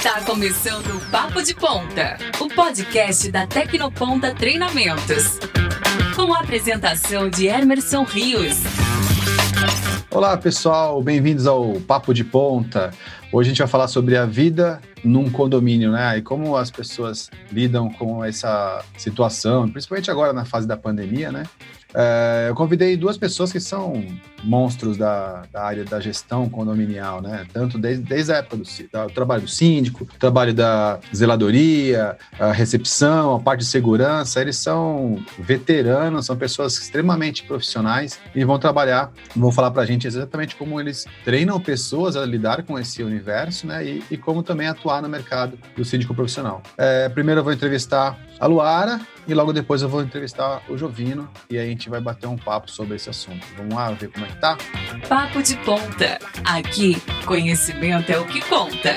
Está começando o Papo de Ponta, o podcast da Tecnoponta Treinamentos. Com a apresentação de Emerson Rios. Olá, pessoal, bem-vindos ao Papo de Ponta. Hoje a gente vai falar sobre a vida num condomínio, né? E como as pessoas lidam com essa situação, principalmente agora na fase da pandemia, né? É, eu convidei duas pessoas que são monstros da, da, área da gestão condominial, né? Tanto desde, desde a época do, do trabalho do síndico, trabalho da zeladoria, a recepção, a parte de segurança. Eles são veteranos, são pessoas extremamente profissionais e vão trabalhar, vão falar para a gente exatamente como eles treinam pessoas a lidar com esse universo, né? E, e como também atuar no mercado do síndico profissional. É, primeiro eu vou entrevistar a Luara, e logo depois eu vou entrevistar o Jovino e aí gente vai bater um papo sobre esse assunto. Vamos lá ver como é que tá? Papo de ponta. Aqui, conhecimento é o que conta.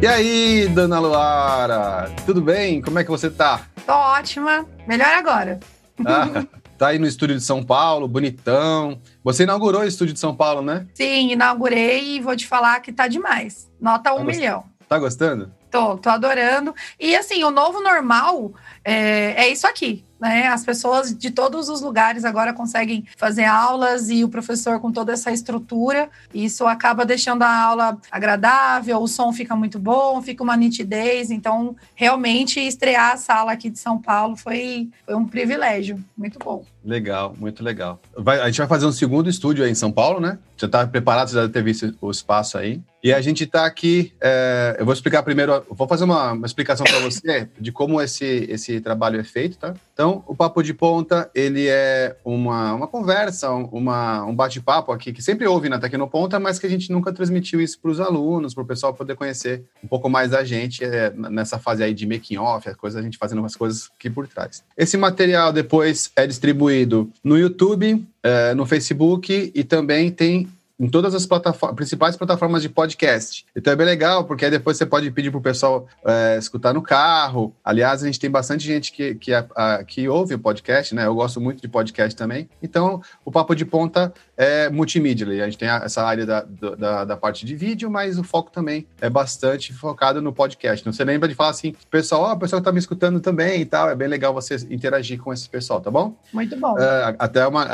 E aí, dona Luara? Tudo bem? Como é que você tá? Tô ótima. Melhor agora. Ah, tá aí no estúdio de São Paulo, bonitão. Você inaugurou o estúdio de São Paulo, né? Sim, inaugurei e vou te falar que tá demais. Nota tá um milhão. Tá gostando? Tô, tô adorando. E assim, o novo normal é, é isso aqui. Né? As pessoas de todos os lugares agora conseguem fazer aulas e o professor com toda essa estrutura, isso acaba deixando a aula agradável, o som fica muito bom, fica uma nitidez. Então, realmente, estrear a sala aqui de São Paulo foi, foi um privilégio, muito bom. Legal, muito legal. Vai, a gente vai fazer um segundo estúdio aí em São Paulo, né? Você está preparado? Você já deve ter visto o espaço aí. E a gente está aqui. É, eu vou explicar primeiro, vou fazer uma, uma explicação para você de como esse, esse trabalho é feito, tá? Então, o Papo de Ponta, ele é uma, uma conversa, uma, um bate-papo aqui que sempre houve na Tecnoponta, mas que a gente nunca transmitiu isso para os alunos, para o pessoal poder conhecer um pouco mais da gente é, nessa fase aí de making off, a coisa a gente fazendo umas coisas aqui por trás. Esse material depois é distribuído no YouTube, é, no Facebook e também tem em todas as plataformas, principais plataformas de podcast. Então é bem legal, porque aí depois você pode pedir para o pessoal é, escutar no carro. Aliás, a gente tem bastante gente que, que, a, que ouve o podcast, né? Eu gosto muito de podcast também. Então, o Papo de Ponta é multimídia. A gente tem essa área da, da, da parte de vídeo, mas o foco também é bastante focado no podcast. Então, você lembra de falar assim, pessoal, ó, oh, o pessoal está me escutando também e tal. É bem legal você interagir com esse pessoal, tá bom? Muito bom. É, até uma.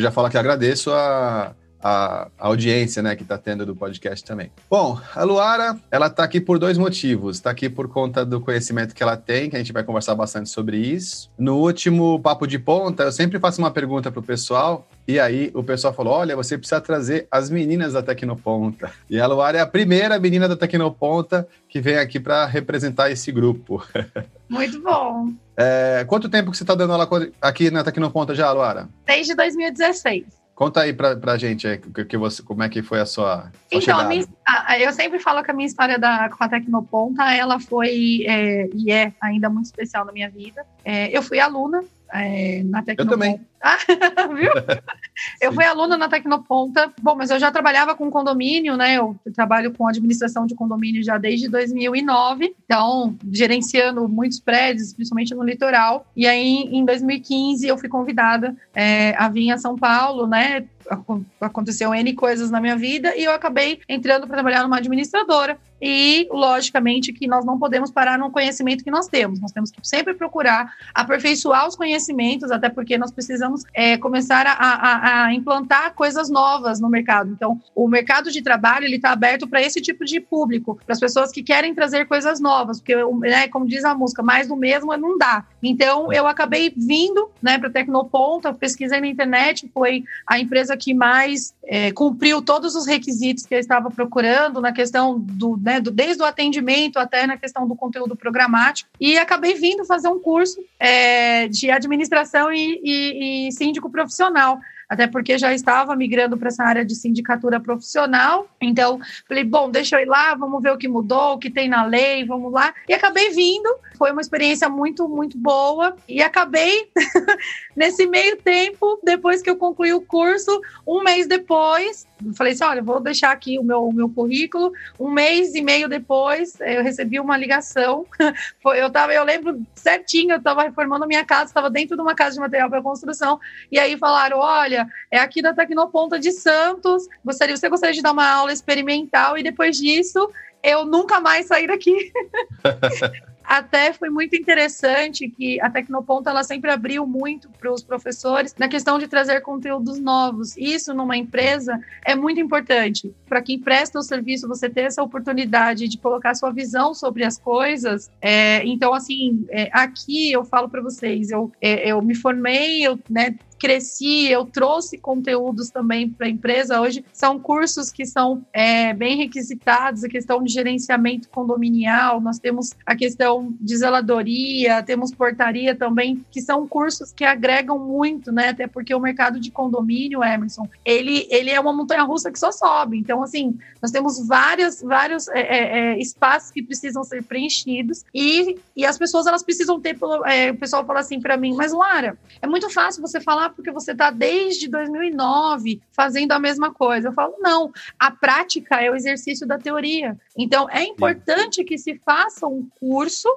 Já falo que agradeço a a, audiência né, que está tendo do podcast também. Bom, a Luara, ela está aqui por dois motivos. Está aqui por conta do conhecimento que ela tem, que a gente vai conversar bastante sobre isso. No último Papo de Ponta, eu sempre faço uma pergunta para o pessoal, e aí o pessoal falou: olha, você precisa trazer as meninas da Tecnoponta. E a Luara é a primeira menina da Tecnoponta que vem aqui para representar esse grupo. Muito bom. É, quanto tempo que você está dando aula aqui na Tecnoponta já, Luara? Desde 2016. Conta aí pra, pra gente que, que você, como é que foi a sua. então, a minha, eu sempre falo que a minha história da, com a Tecnoponta, ela foi é, e é ainda muito especial na minha vida. É, eu fui aluna é, na Tecnoponta. Eu também. Ah, viu? eu fui aluna na Tecnoponta. Bom, mas eu já trabalhava com condomínio, né? Eu trabalho com administração de condomínio já desde 2009. Então, gerenciando muitos prédios, principalmente no litoral. E aí, em 2015, eu fui convidada é, a vir a São Paulo, né? aconteceu N coisas na minha vida e eu acabei entrando para trabalhar numa administradora. E, logicamente, que nós não podemos parar no conhecimento que nós temos. Nós temos que sempre procurar aperfeiçoar os conhecimentos, até porque nós precisamos é, começar a, a, a, implantar coisas novas no mercado. Então, o mercado de trabalho ele está aberto para esse tipo de público, para as pessoas que querem trazer coisas novas, porque, né, como diz a música, mais do mesmo não dá. Então, eu acabei vindo né, para Tecnoponta, pesquisei na internet, foi a empresa empresa que mais é, cumpriu todos os requisitos que eu estava procurando na questão do, né, do, desde o atendimento até na questão do conteúdo programático e acabei vindo fazer um curso é, de administração e, e, e síndico profissional até porque já estava migrando para essa área de sindicatura profissional. Então, falei, bom, deixa eu ir lá, vamos ver o que mudou, o que tem na lei, vamos lá. E acabei vindo. Foi uma experiência muito, muito boa. E acabei, nesse meio tempo, depois que eu concluí o curso, um mês depois, falei assim: olha, vou deixar aqui o meu, o meu currículo. Um mês e meio depois, eu recebi uma ligação. eu, tava, eu lembro certinho, eu estava reformando a minha casa, estava dentro de uma casa de material para construção, e aí falaram: olha é aqui da Tecnoponta de Santos, gostaria, você gostaria de dar uma aula experimental e depois disso eu nunca mais saí daqui. até foi muito interessante que a Tecnoponta ela sempre abriu muito para os professores na questão de trazer conteúdos novos. Isso numa empresa é muito importante. Para quem presta o serviço, você ter essa oportunidade de colocar sua visão sobre as coisas. É, então, assim, é, aqui eu falo para vocês, eu, é, eu me formei, eu né, cresci, eu trouxe conteúdos também para a empresa. Hoje são cursos que são é, bem requisitados, a questão de gerenciamento condominial, nós temos a questão de zeladoria, temos portaria também, que são cursos que agregam muito, né? Até porque o mercado de condomínio, Emerson, ele, ele é uma montanha-russa que só sobe. Então, assim, nós temos várias, vários é, é, é espaços que precisam ser preenchidos e, e as pessoas elas precisam ter, é, o pessoal fala assim para mim, mas Lara, é muito fácil você falar porque você está desde 2009 fazendo a mesma coisa. Eu falo, não, a prática é o exercício da teoria. Então, é importante que se faça um curso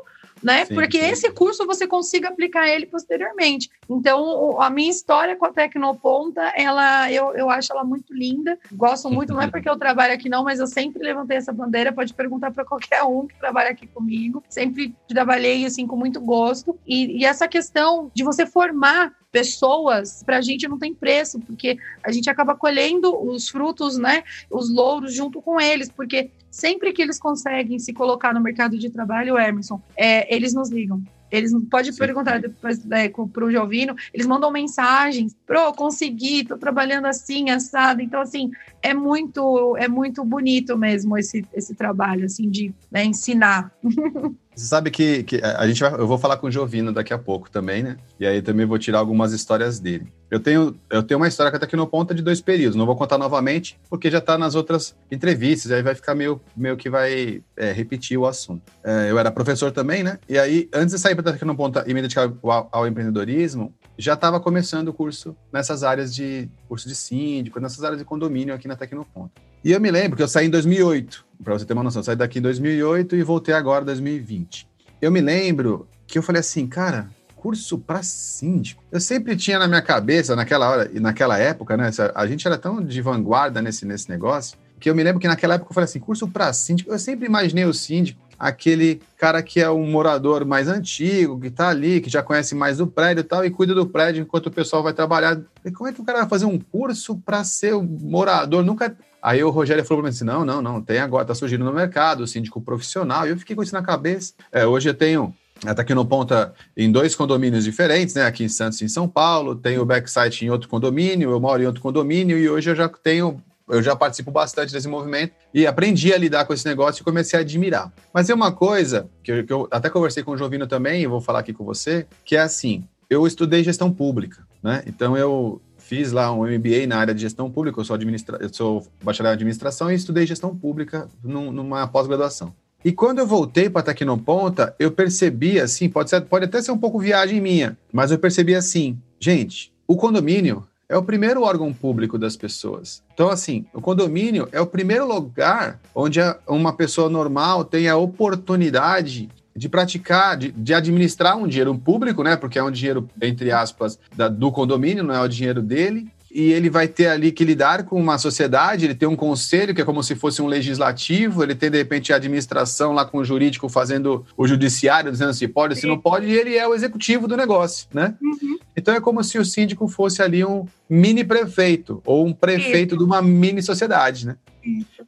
né? Sim, Porque sim. esse curso você consiga aplicar ele posteriormente. Então, a minha história com a Tecnoponta, ela, eu, eu acho ela muito linda. Gosto muito, não é porque eu trabalho aqui não, mas eu sempre levantei essa bandeira. Pode perguntar para qualquer um que trabalha aqui comigo. Sempre trabalhei assim com muito gosto. E, e essa questão de você formar pessoas, para a gente não tem preço, porque a gente acaba colhendo os frutos, né, os louros junto com eles, porque sempre que eles conseguem se colocar no mercado de trabalho, Emerson, é, eles nos ligam. Eles podem perguntar depois é, para o Jovino, eles mandam mensagens, pro, consegui, estou trabalhando assim, assado. Então, assim, é muito, é muito bonito mesmo esse, esse trabalho, assim, de né, ensinar. Você sabe que, que a gente vai, eu vou falar com o Jovino daqui a pouco também, né? E aí também vou tirar algumas histórias dele. Eu tenho, eu tenho uma história que está aqui no ponta de dois períodos. Não vou contar novamente, porque já está nas outras entrevistas, aí vai ficar meio, meio que vai é, repetir o assunto. É, eu era professor também, né? E aí, antes de sair para aqui no ponta e me dedicar ao, ao empreendedorismo, já estava começando o curso nessas áreas de curso de síndico, nessas áreas de condomínio aqui na Tecnoponta. E eu me lembro que eu saí em 2008, para você ter uma noção, saí daqui em 2008 e voltei agora em 2020. Eu me lembro que eu falei assim, cara, curso para síndico. Eu sempre tinha na minha cabeça, naquela hora e naquela época, né? A gente era tão de vanguarda nesse, nesse negócio, que eu me lembro que naquela época eu falei assim, curso para síndico. Eu sempre imaginei o síndico aquele cara que é um morador mais antigo, que está ali, que já conhece mais do prédio e tal, e cuida do prédio enquanto o pessoal vai trabalhar. E como é que o cara vai fazer um curso para ser um morador? Nunca. Aí o Rogério falou para mim assim: não, não, não, tem agora, está surgindo no mercado, o síndico profissional. E eu fiquei com isso na cabeça. É, hoje eu tenho Está aqui no Ponta em dois condomínios diferentes, né? Aqui em Santos e em São Paulo. Tenho o backsite em outro condomínio, eu moro em outro condomínio e hoje eu já tenho eu já participo bastante desse movimento e aprendi a lidar com esse negócio e comecei a admirar. Mas é uma coisa que eu, que eu até conversei com o Jovino também, e vou falar aqui com você, que é assim: eu estudei gestão pública, né? Então eu fiz lá um MBA na área de gestão pública, eu sou, administra eu sou bacharel em administração e estudei gestão pública num, numa pós-graduação. E quando eu voltei para Tecnoponta, eu percebi assim, pode, ser, pode até ser um pouco viagem minha, mas eu percebi assim, gente, o condomínio é o primeiro órgão público das pessoas. Então, assim, o condomínio é o primeiro lugar onde uma pessoa normal tem a oportunidade de praticar, de, de, administrar um dinheiro público, né? Porque é um dinheiro, entre aspas, da, do condomínio, não é o dinheiro dele e ele vai ter ali que lidar com uma sociedade, ele tem um conselho, que é como se fosse um legislativo, ele tem, de repente, a administração lá com o jurídico fazendo o judiciário, dizendo se pode, se não pode, e ele é o executivo do negócio, né? Uhum. Então é como se o síndico fosse ali um mini prefeito, ou um prefeito Isso. de uma mini sociedade, né?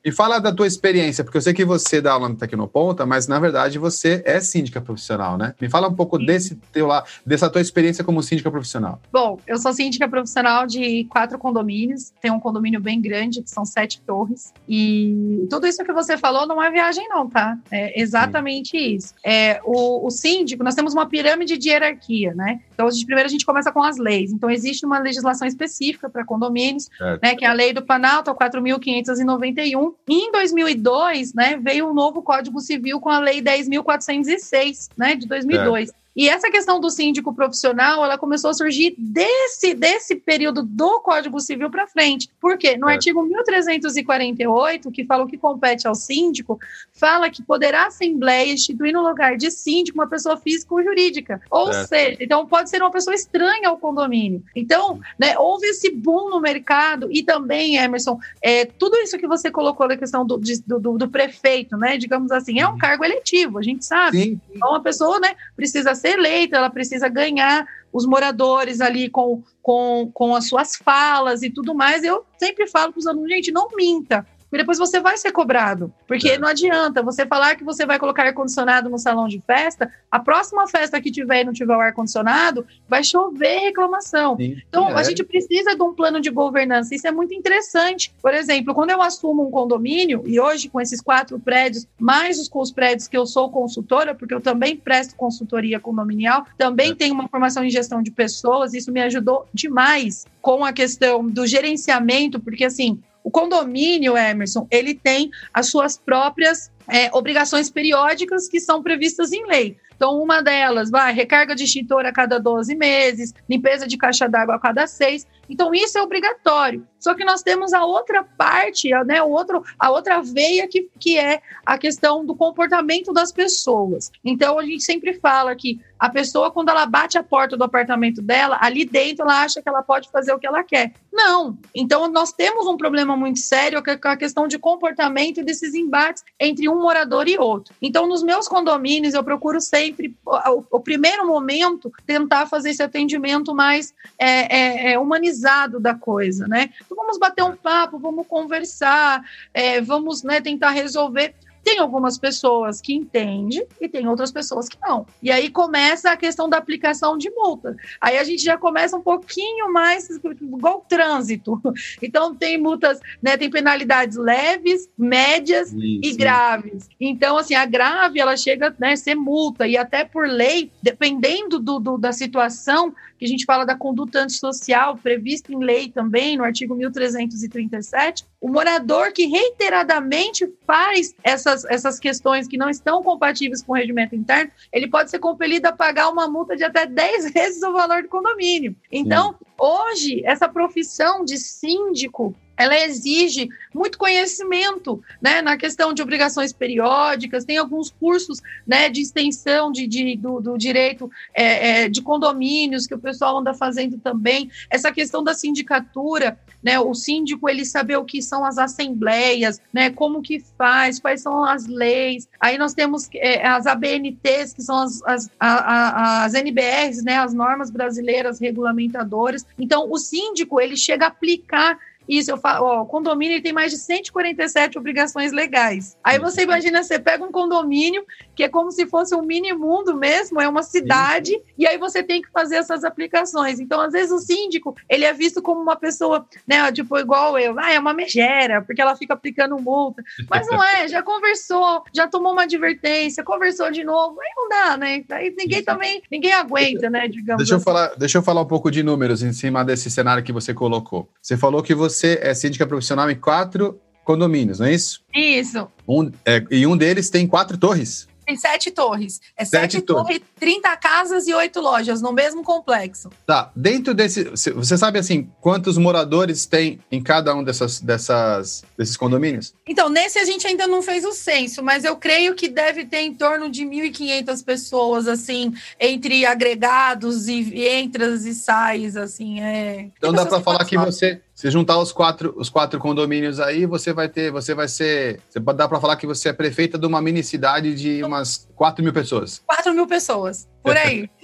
E fala da tua experiência, porque eu sei que você dá aula no Tecnoponta, mas na verdade você é síndica profissional, né? Me fala um pouco desse teu lá, dessa tua experiência como síndica profissional. Bom, eu sou síndica profissional de quatro condomínios, tem um condomínio bem grande, que são sete torres, e tudo isso que você falou não é viagem não, tá? É exatamente Sim. isso. É, o, o síndico, nós temos uma pirâmide de hierarquia, né? Então, a gente, primeiro a gente começa com as leis. Então, existe uma legislação específica para condomínios, né, que é a lei do Planalto, 4.591. E em 2002, né, veio um novo Código Civil com a lei 10.406, né, de 2002. E essa questão do síndico profissional, ela começou a surgir desse, desse período do Código Civil para frente. Por quê? No é. artigo 1348, que fala o que compete ao síndico, fala que poderá a Assembleia instituir no lugar de síndico uma pessoa física ou jurídica. Ou é. seja, então pode ser uma pessoa estranha ao condomínio. Então, né, houve esse boom no mercado e também, Emerson, é, tudo isso que você colocou na questão do, de, do, do, prefeito, né, digamos assim, é um cargo eletivo, a gente sabe. Sim. Então, a pessoa né, precisa ser eleita, ela precisa ganhar os moradores ali com, com, com as suas falas e tudo mais. Eu sempre falo para os alunos, gente, não minta. E depois você vai ser cobrado. Porque é. não adianta você falar que você vai colocar ar-condicionado no salão de festa, a próxima festa que tiver e não tiver o ar-condicionado, vai chover reclamação. Sim, então, é. a gente precisa de um plano de governança. Isso é muito interessante. Por exemplo, quando eu assumo um condomínio, e hoje com esses quatro prédios, mais os, os prédios que eu sou consultora, porque eu também presto consultoria condominial, também é. tenho uma formação em gestão de pessoas, isso me ajudou demais com a questão do gerenciamento, porque assim, o condomínio, Emerson, ele tem as suas próprias é, obrigações periódicas que são previstas em lei. Então, uma delas, vai, recarga de extintor a cada 12 meses, limpeza de caixa d'água a cada seis. Então, isso é obrigatório. Só que nós temos a outra parte, né, o outro, a outra veia que, que é a questão do comportamento das pessoas. Então, a gente sempre fala que a pessoa, quando ela bate a porta do apartamento dela, ali dentro ela acha que ela pode fazer o que ela quer. Não. Então, nós temos um problema muito sério com a questão de comportamento desses embates entre um morador e outro. Então, nos meus condomínios, eu procuro sempre, o, o primeiro momento, tentar fazer esse atendimento mais é, é, é humanizado da coisa, né? Então, vamos bater um papo, vamos conversar, é, vamos né, tentar resolver. Tem algumas pessoas que entendem e tem outras pessoas que não. E aí começa a questão da aplicação de multa. Aí a gente já começa um pouquinho mais igual o trânsito. Então tem multas, né, tem penalidades leves, médias e graves. Então assim, a grave ela chega né, a ser multa e até por lei, dependendo do, do da situação, que a gente fala da conduta antissocial, prevista em lei também, no artigo 1337, o morador que reiteradamente faz essas, essas questões que não estão compatíveis com o regimento interno, ele pode ser compelido a pagar uma multa de até 10 vezes o valor do condomínio. Então, Sim. hoje, essa profissão de síndico ela exige muito conhecimento né, na questão de obrigações periódicas, tem alguns cursos né, de extensão de, de do, do, direito é, é, de condomínios que o pessoal anda fazendo também. Essa questão da sindicatura, né, o síndico ele saber o que são as assembleias, né, como que faz, quais são as leis. Aí nós temos é, as ABNTs, que são as, as, a, a, as NBRs, né, as normas brasileiras regulamentadoras. Então, o síndico ele chega a aplicar isso, eu falo, ó, o condomínio tem mais de 147 obrigações legais. Aí você imagina, você pega um condomínio que é como se fosse um mini mundo mesmo, é uma cidade, e aí você tem que fazer essas aplicações. Então, às vezes, o síndico, ele é visto como uma pessoa, né, tipo, igual eu, ah, é uma megera, porque ela fica aplicando multa. Mas não é, já conversou, já tomou uma advertência, conversou de novo, aí não dá, né? Aí ninguém também, ninguém aguenta, né, digamos deixa assim. Eu falar, deixa eu falar um pouco de números em cima desse cenário que você colocou. Você falou que você você é síndica profissional em quatro condomínios, não é isso? Isso. Um, é, e um deles tem quatro torres? Tem sete torres. É sete, sete torres, 30 casas e oito lojas no mesmo complexo. Tá. Dentro desse. Você sabe assim, quantos moradores tem em cada um dessas, dessas, desses condomínios? Então, nesse a gente ainda não fez o censo, mas eu creio que deve ter em torno de 1.500 pessoas, assim, entre agregados e entras e sais, assim. É... Então dá para falar que você se juntar os quatro, os quatro condomínios aí, você vai ter, você vai ser, você dar para falar que você é prefeita de uma mini cidade de umas 4 mil pessoas. 4 mil pessoas, por aí.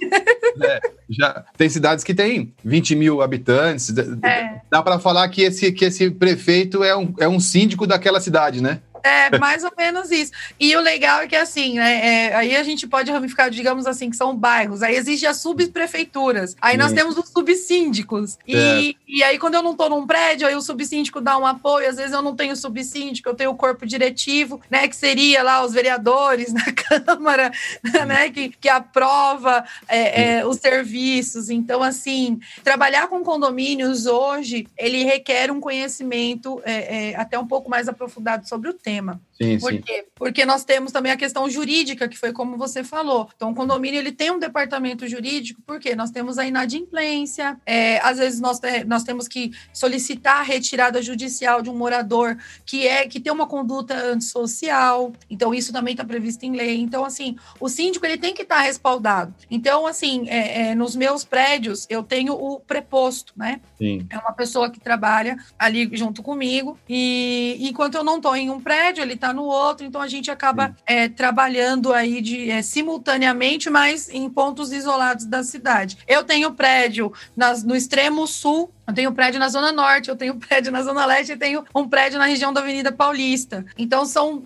é, já tem cidades que tem 20 mil habitantes. É. Dá para falar que esse, que esse prefeito é um, é um síndico daquela cidade, né? É, mais ou menos isso. E o legal é que, assim, né, é, aí a gente pode ramificar, digamos assim, que são bairros. Aí existe as subprefeituras. Aí Sim. nós temos os subsíndicos. E, e aí, quando eu não estou num prédio, aí o subsíndico dá um apoio. Às vezes eu não tenho subsíndico, eu tenho o corpo diretivo, né, que seria lá os vereadores na Câmara, né, que, que aprova é, é, os serviços. Então, assim, trabalhar com condomínios hoje, ele requer um conhecimento é, é, até um pouco mais aprofundado sobre o tema problema. Sim, Por sim. quê? Porque nós temos também a questão jurídica, que foi como você falou. Então, o condomínio ele tem um departamento jurídico, porque nós temos a inadimplência, é, às vezes nós, te- nós temos que solicitar a retirada judicial de um morador que é que tem uma conduta antissocial. Então, isso também está previsto em lei. Então, assim, o síndico ele tem que estar respaldado. Então, assim, é, é, nos meus prédios eu tenho o preposto, né? Sim. É uma pessoa que trabalha ali junto comigo. E enquanto eu não estou em um prédio, ele está no outro. Então a gente acaba é, trabalhando aí de, é, simultaneamente, mas em pontos isolados da cidade. Eu tenho prédio nas, no extremo sul. Eu tenho prédio na Zona Norte, eu tenho prédio na Zona Leste e tenho um prédio na região da Avenida Paulista. Então são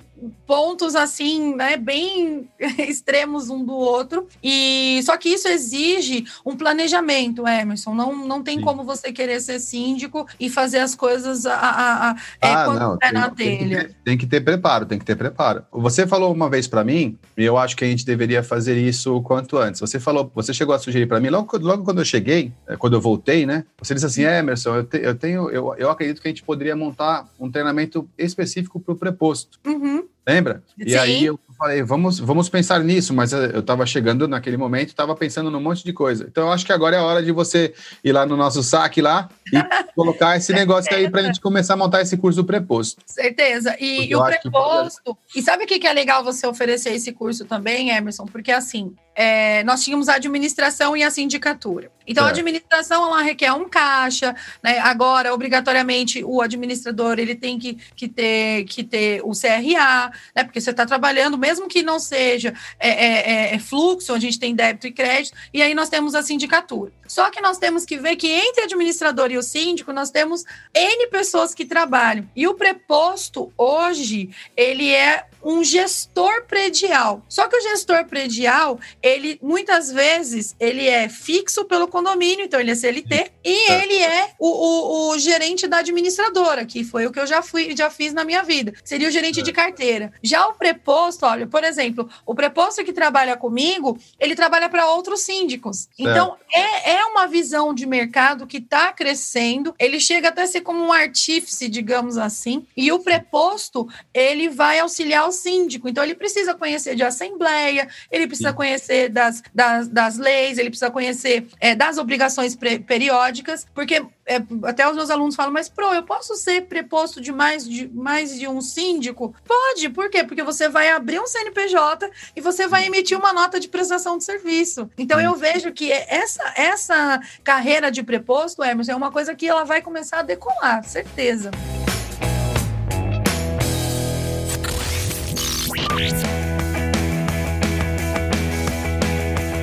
pontos assim, né, bem extremos um do outro. E só que isso exige um planejamento, Emerson. Não, não tem Sim. como você querer ser síndico e fazer as coisas a, a, a, é, Ah, quando não, é na tem, tem que telha. ter, tem que ter preparo, tem que ter preparo. Você falou uma vez para mim, e eu acho que a gente deveria fazer isso o quanto antes. Você falou, você chegou a sugerir para mim, logo, logo quando eu cheguei, eh, quando eu voltei, né? Você disse assim, Emerson, eu, te- eu tenho, eu, eu acredito que a gente poderia montar um treinamento específico para o preposto. Uhum. Lembra? E Sim. aí eu falei, vamos, vamos pensar nisso, mas eu estava chegando naquele momento, estava pensando num monte de coisa. Então eu acho que agora é a hora de você ir lá no nosso saque lá e colocar esse negócio aí para a gente começar a montar esse curso do preposto. Certeza. E, e o que preposto. E sabe o que é legal você oferecer esse curso também, Emerson? Porque assim, é, nós tínhamos a administração e a sindicatura. Então, a Certo. administração ela requer um caixa, né? Agora, obrigatoriamente, o administrador ele tem que, que, ter, que ter o CRA, né? Porque você está trabalhando, mesmo que não seja é, é, é, é fluxo, a gente tem débito e crédito, e aí nós temos a sindicatura. Só que nós temos que ver que entre o administrador e o síndico, nós temos N pessoas que trabalham. E o preposto, hoje, ele é um gestor predial. Só que o gestor predial, ele muitas vezes ele é fixo pelo condomínio, então ele é CLT, e ele é o, o- o gerente da administradora, que foi o que eu já fui, já fiz na minha vida. Seria o gerente de carteira. Já o preposto, olha, por exemplo, o preposto que trabalha comigo, ele trabalha para outros síndicos. Então, é, é uma visão de mercado que está crescendo. Ele chega até a ser como um artífice, digamos assim. E o preposto, ele vai auxiliar o síndico. Então, ele precisa conhecer de assembleia, ele precisa conhecer das, das, das leis, ele precisa conhecer é, das obrigações periódicas, porque é, até os meus alunos falam, mas, pro, eu posso ser preposto de mais de, mais de um síndico? Pode, por quê? Porque você vai abrir um CNPJ e você vai emitir uma nota de prestação de serviço. Então, eu vejo que essa, essa carreira de preposto, Emerson, é uma coisa que ela vai começar a decolar, certeza.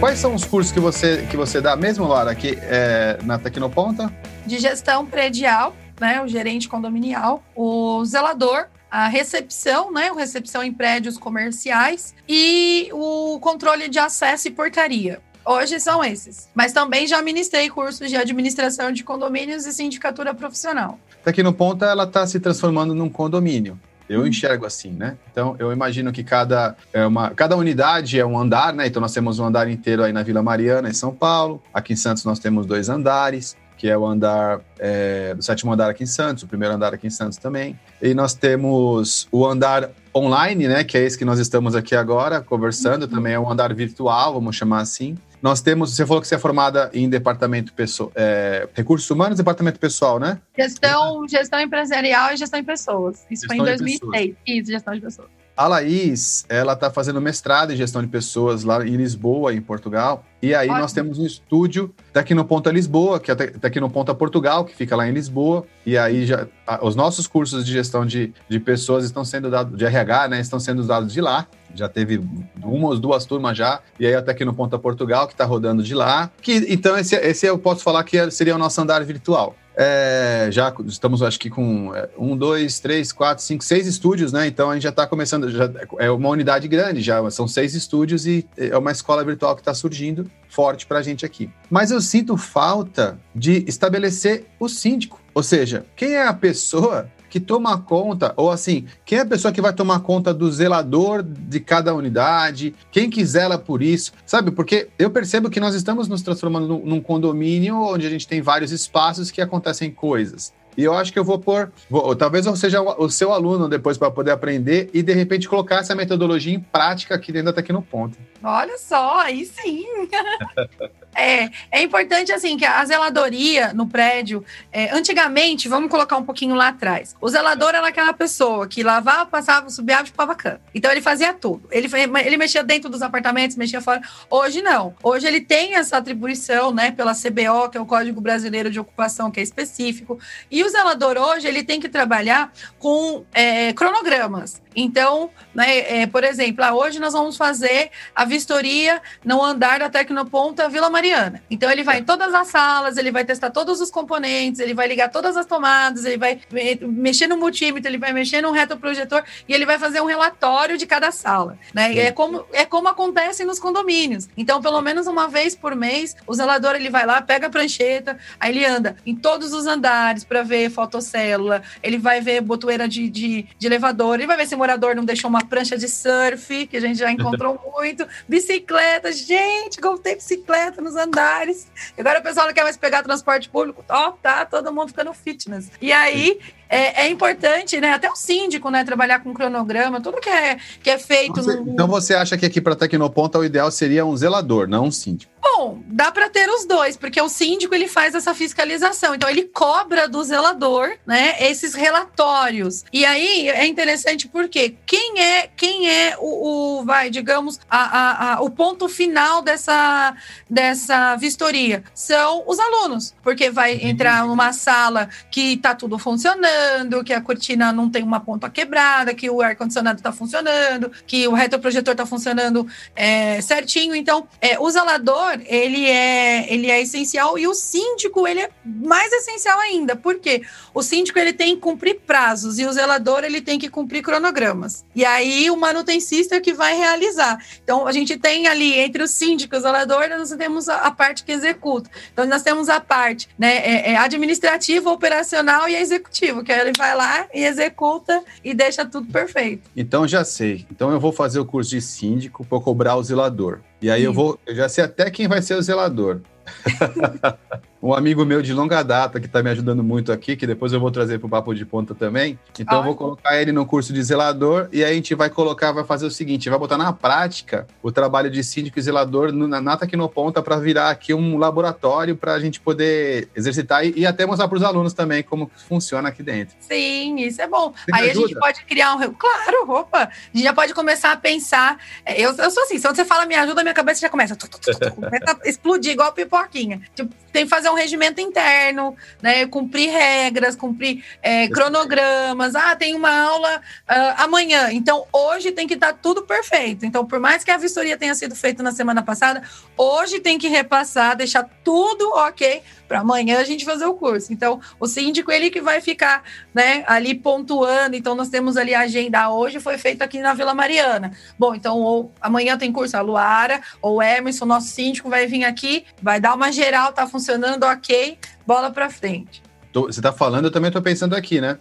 Quais são os cursos que você, que você dá, mesmo, Laura, aqui é, na Tecnoponta? De gestão predial, né, o gerente condominial, o zelador, a recepção, né, o recepção em prédios comerciais e o controle de acesso e portaria. Hoje são esses. Mas também já ministrei cursos de administração de condomínios e sindicatura profissional. Tecnoponta, ela está se transformando num condomínio. Eu enxergo assim, né? Então, eu imagino que cada, é uma, cada unidade é um andar, né? Então, nós temos um andar inteiro aí na Vila Mariana, em São Paulo. Aqui em Santos, nós temos dois andares, que é o andar é, do sétimo andar aqui em Santos, o primeiro andar aqui em Santos também. E nós temos o andar online, né? Que é esse que nós estamos aqui agora conversando. Também é um andar virtual, vamos chamar assim. Nós temos, você falou que você é formada em departamento pessoal, é, recursos humanos departamento pessoal, né? Gestão, gestão empresarial e gestão em pessoas. Isso Gestão foi em de 2006. Isso, gestão de pessoas. A Laís, ela está fazendo mestrado em gestão de pessoas lá em Lisboa, em Portugal. E aí Ótimo. nós temos um estúdio Tecnoponta Lisboa, que é Te- Tecnoponta Portugal, que fica lá em Lisboa. E aí já os nossos cursos de gestão de, de pessoas estão sendo dados, de RH, né, estão sendo dados de lá. Já teve uma ou duas turmas já. E aí a Tecnoponta Portugal, que está rodando de lá. Que, então esse, esse eu posso falar que é- seria o nosso andar virtual. É, já estamos, acho que, com é, um, dois, três, quatro, cinco, seis estúdios, né? Então a gente já está começando, já é uma unidade grande, já são seis estúdios e é uma escola virtual que está surgindo forte para a gente aqui. Mas eu sinto falta de estabelecer o síndico, ou seja, quem é a pessoa que toma conta, ou assim, quem é a pessoa que vai tomar conta do zelador de cada unidade, quem que zela por isso, sabe? Porque eu percebo que nós estamos nos transformando num, num condomínio onde a gente tem vários espaços que acontecem coisas. E eu acho que eu vou pôr, vou, talvez eu seja o seu aluno depois para poder aprender e de repente colocar essa metodologia em prática aqui dentro da Tecnoponta. Olha só, aí sim. É, é importante assim que a zeladoria no prédio, é, antigamente, vamos colocar um pouquinho lá atrás. O zelador era aquela pessoa que lavava, passava, subia e chupava cana. Então ele fazia tudo. Ele, ele mexia dentro dos apartamentos, mexia fora. Hoje não. Hoje ele tem essa atribuição, né, pela CBO, que é o Código Brasileiro de Ocupação, que é específico. E o zelador hoje ele tem que trabalhar com é, cronogramas. Então, né, é, por exemplo, ah, hoje nós vamos fazer a vistoria no andar da Tecnoponta Vila Mariana. Então, ele vai em todas as salas, ele vai testar todos os componentes, ele vai ligar todas as tomadas, ele vai mexer no multímetro, ele vai mexer no retroprojetor e ele vai fazer um relatório de cada sala. Né? É, como, é como acontece nos condomínios. Então, pelo menos uma vez por mês, o zelador ele vai lá, pega a prancheta, aí ele anda em todos os andares para ver fotocélula, ele vai ver botoeira de, de, de elevador, ele vai ver se morador não deixou uma prancha de surf, que a gente já encontrou muito, bicicleta, gente, como tem bicicleta nos andares. Agora o pessoal não quer mais pegar transporte público, ó, tá todo mundo ficando fitness. E aí, é, é, importante, né? Até o síndico, né? Trabalhar com cronograma, tudo que é, que é feito. Você, no... Então você acha que aqui para Tecnoponta o ideal seria um zelador, não um síndico? Bom, dá para ter os dois, porque o síndico ele faz essa fiscalização, então ele cobra do zelador, né, esses relatórios. E aí é interessante porque quem é quem é o, o vai, digamos, a, a, a, o ponto final dessa dessa vistoria são os alunos, porque vai uhum. entrar numa sala que tá tudo funcionando, que a cortina não tem uma ponta quebrada, que o ar condicionado tá funcionando, que o retroprojetor tá funcionando é, certinho. Então, é, o zelador ele é, ele é essencial e o síndico, ele é mais essencial ainda. Por quê? O síndico, ele tem que cumprir prazos e o zelador, ele tem que cumprir cronogramas. E aí, o manutencista é que vai realizar. Então, a gente tem ali, entre o síndico e o zelador, nós temos a, a parte que executa. Então, nós temos a parte né, é, é administrativa, operacional e executiva, que ele vai lá e executa e deixa tudo perfeito. Então, já sei. Então, eu vou fazer o curso de síndico para cobrar o zelador. E aí Sim. eu vou, eu já sei até quem vai ser o zelador. um amigo meu de longa data que está me ajudando muito aqui, que depois eu vou trazer para o Papo de Ponta também. Então, eu vou colocar ele no curso de zelador e aí a gente vai colocar, vai fazer o seguinte: vai botar na prática o trabalho de síndico e zelador na, na Tecnoponta para virar aqui um laboratório para a gente poder exercitar e, e até mostrar para os alunos também como funciona aqui dentro. Sim, isso é bom. Você aí a gente pode criar um. Claro, opa! A gente já pode começar a pensar. É, eu, eu sou assim, se você fala me ajuda, minha cabeça já começa, começa a explodir igual pipoquinha. Tipo, tem que fazer um regimento interno, né? Cumprir regras, cumprir é, cronogramas. Ah, tem uma aula uh, amanhã. Então, hoje tem que estar tá tudo perfeito. Então, por mais que a vistoria tenha sido feita na semana passada, hoje tem que repassar, deixar tudo ok para amanhã a gente fazer o curso. Então, o síndico, ele que vai ficar né, ali pontuando. Então, nós temos ali a agenda hoje, foi feita aqui na Vila Mariana. Bom, então, ou amanhã tem curso a Luara, ou o Emerson, nosso síndico, vai vir aqui, vai dar uma geral, tá funcionando ok, bola para frente. Você está falando, eu também estou pensando aqui, né?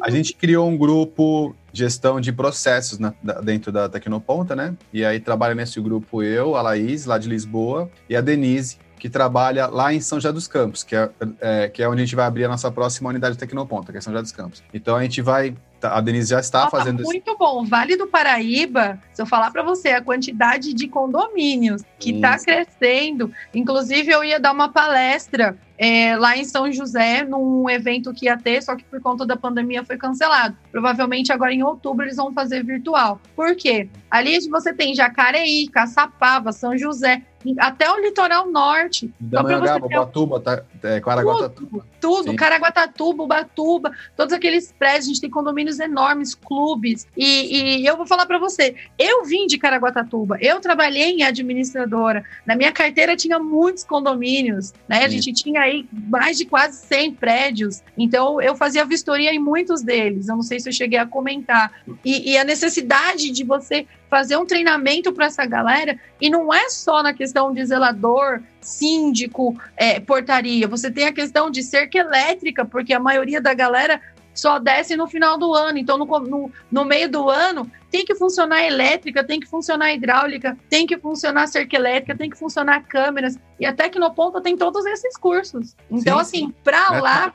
A gente criou um grupo gestão de processos na, dentro da Tecnoponta, né? E aí trabalha nesse grupo eu, a Laís, lá de Lisboa, e a Denise, que trabalha lá em São José dos Campos, que é, é, que é onde a gente vai abrir a nossa próxima unidade Tecnoponta, que é São José dos Campos. Então a gente vai Tá, a Denise já está fazendo muito isso. Muito bom. Vale do Paraíba, se eu falar para você, a quantidade de condomínios que está crescendo. Inclusive, eu ia dar uma palestra é, lá em São José, num evento que ia ter, só que por conta da pandemia foi cancelado. Provavelmente agora em outubro eles vão fazer virtual. Por quê? Ali você tem Jacareí, Caçapava, São José, até o litoral norte. Damanhangaba, ter... Ubatuba, tá, é, Caraguatatuba. Tudo, tudo Caraguatatuba, Ubatuba, todos aqueles prédios, a gente tem condomínios enormes, clubes, e, e eu vou falar para você, eu vim de Caraguatatuba, eu trabalhei em administradora, na minha carteira tinha muitos condomínios, né, a gente tinha aí mais de quase 100 prédios, então eu fazia vistoria em muitos deles, eu não sei se eu cheguei a comentar, e, e a necessidade de você fazer um treinamento para essa galera, e não é só na questão de zelador, síndico, é, portaria, você tem a questão de cerca elétrica, porque a maioria da galera só desce no final do ano. Então, no, no, no meio do ano, tem que funcionar elétrica, tem que funcionar hidráulica, tem que funcionar cerca elétrica, tem que funcionar câmeras. E a Tecnoponta tem todos esses cursos. Então, sim, assim, para lá,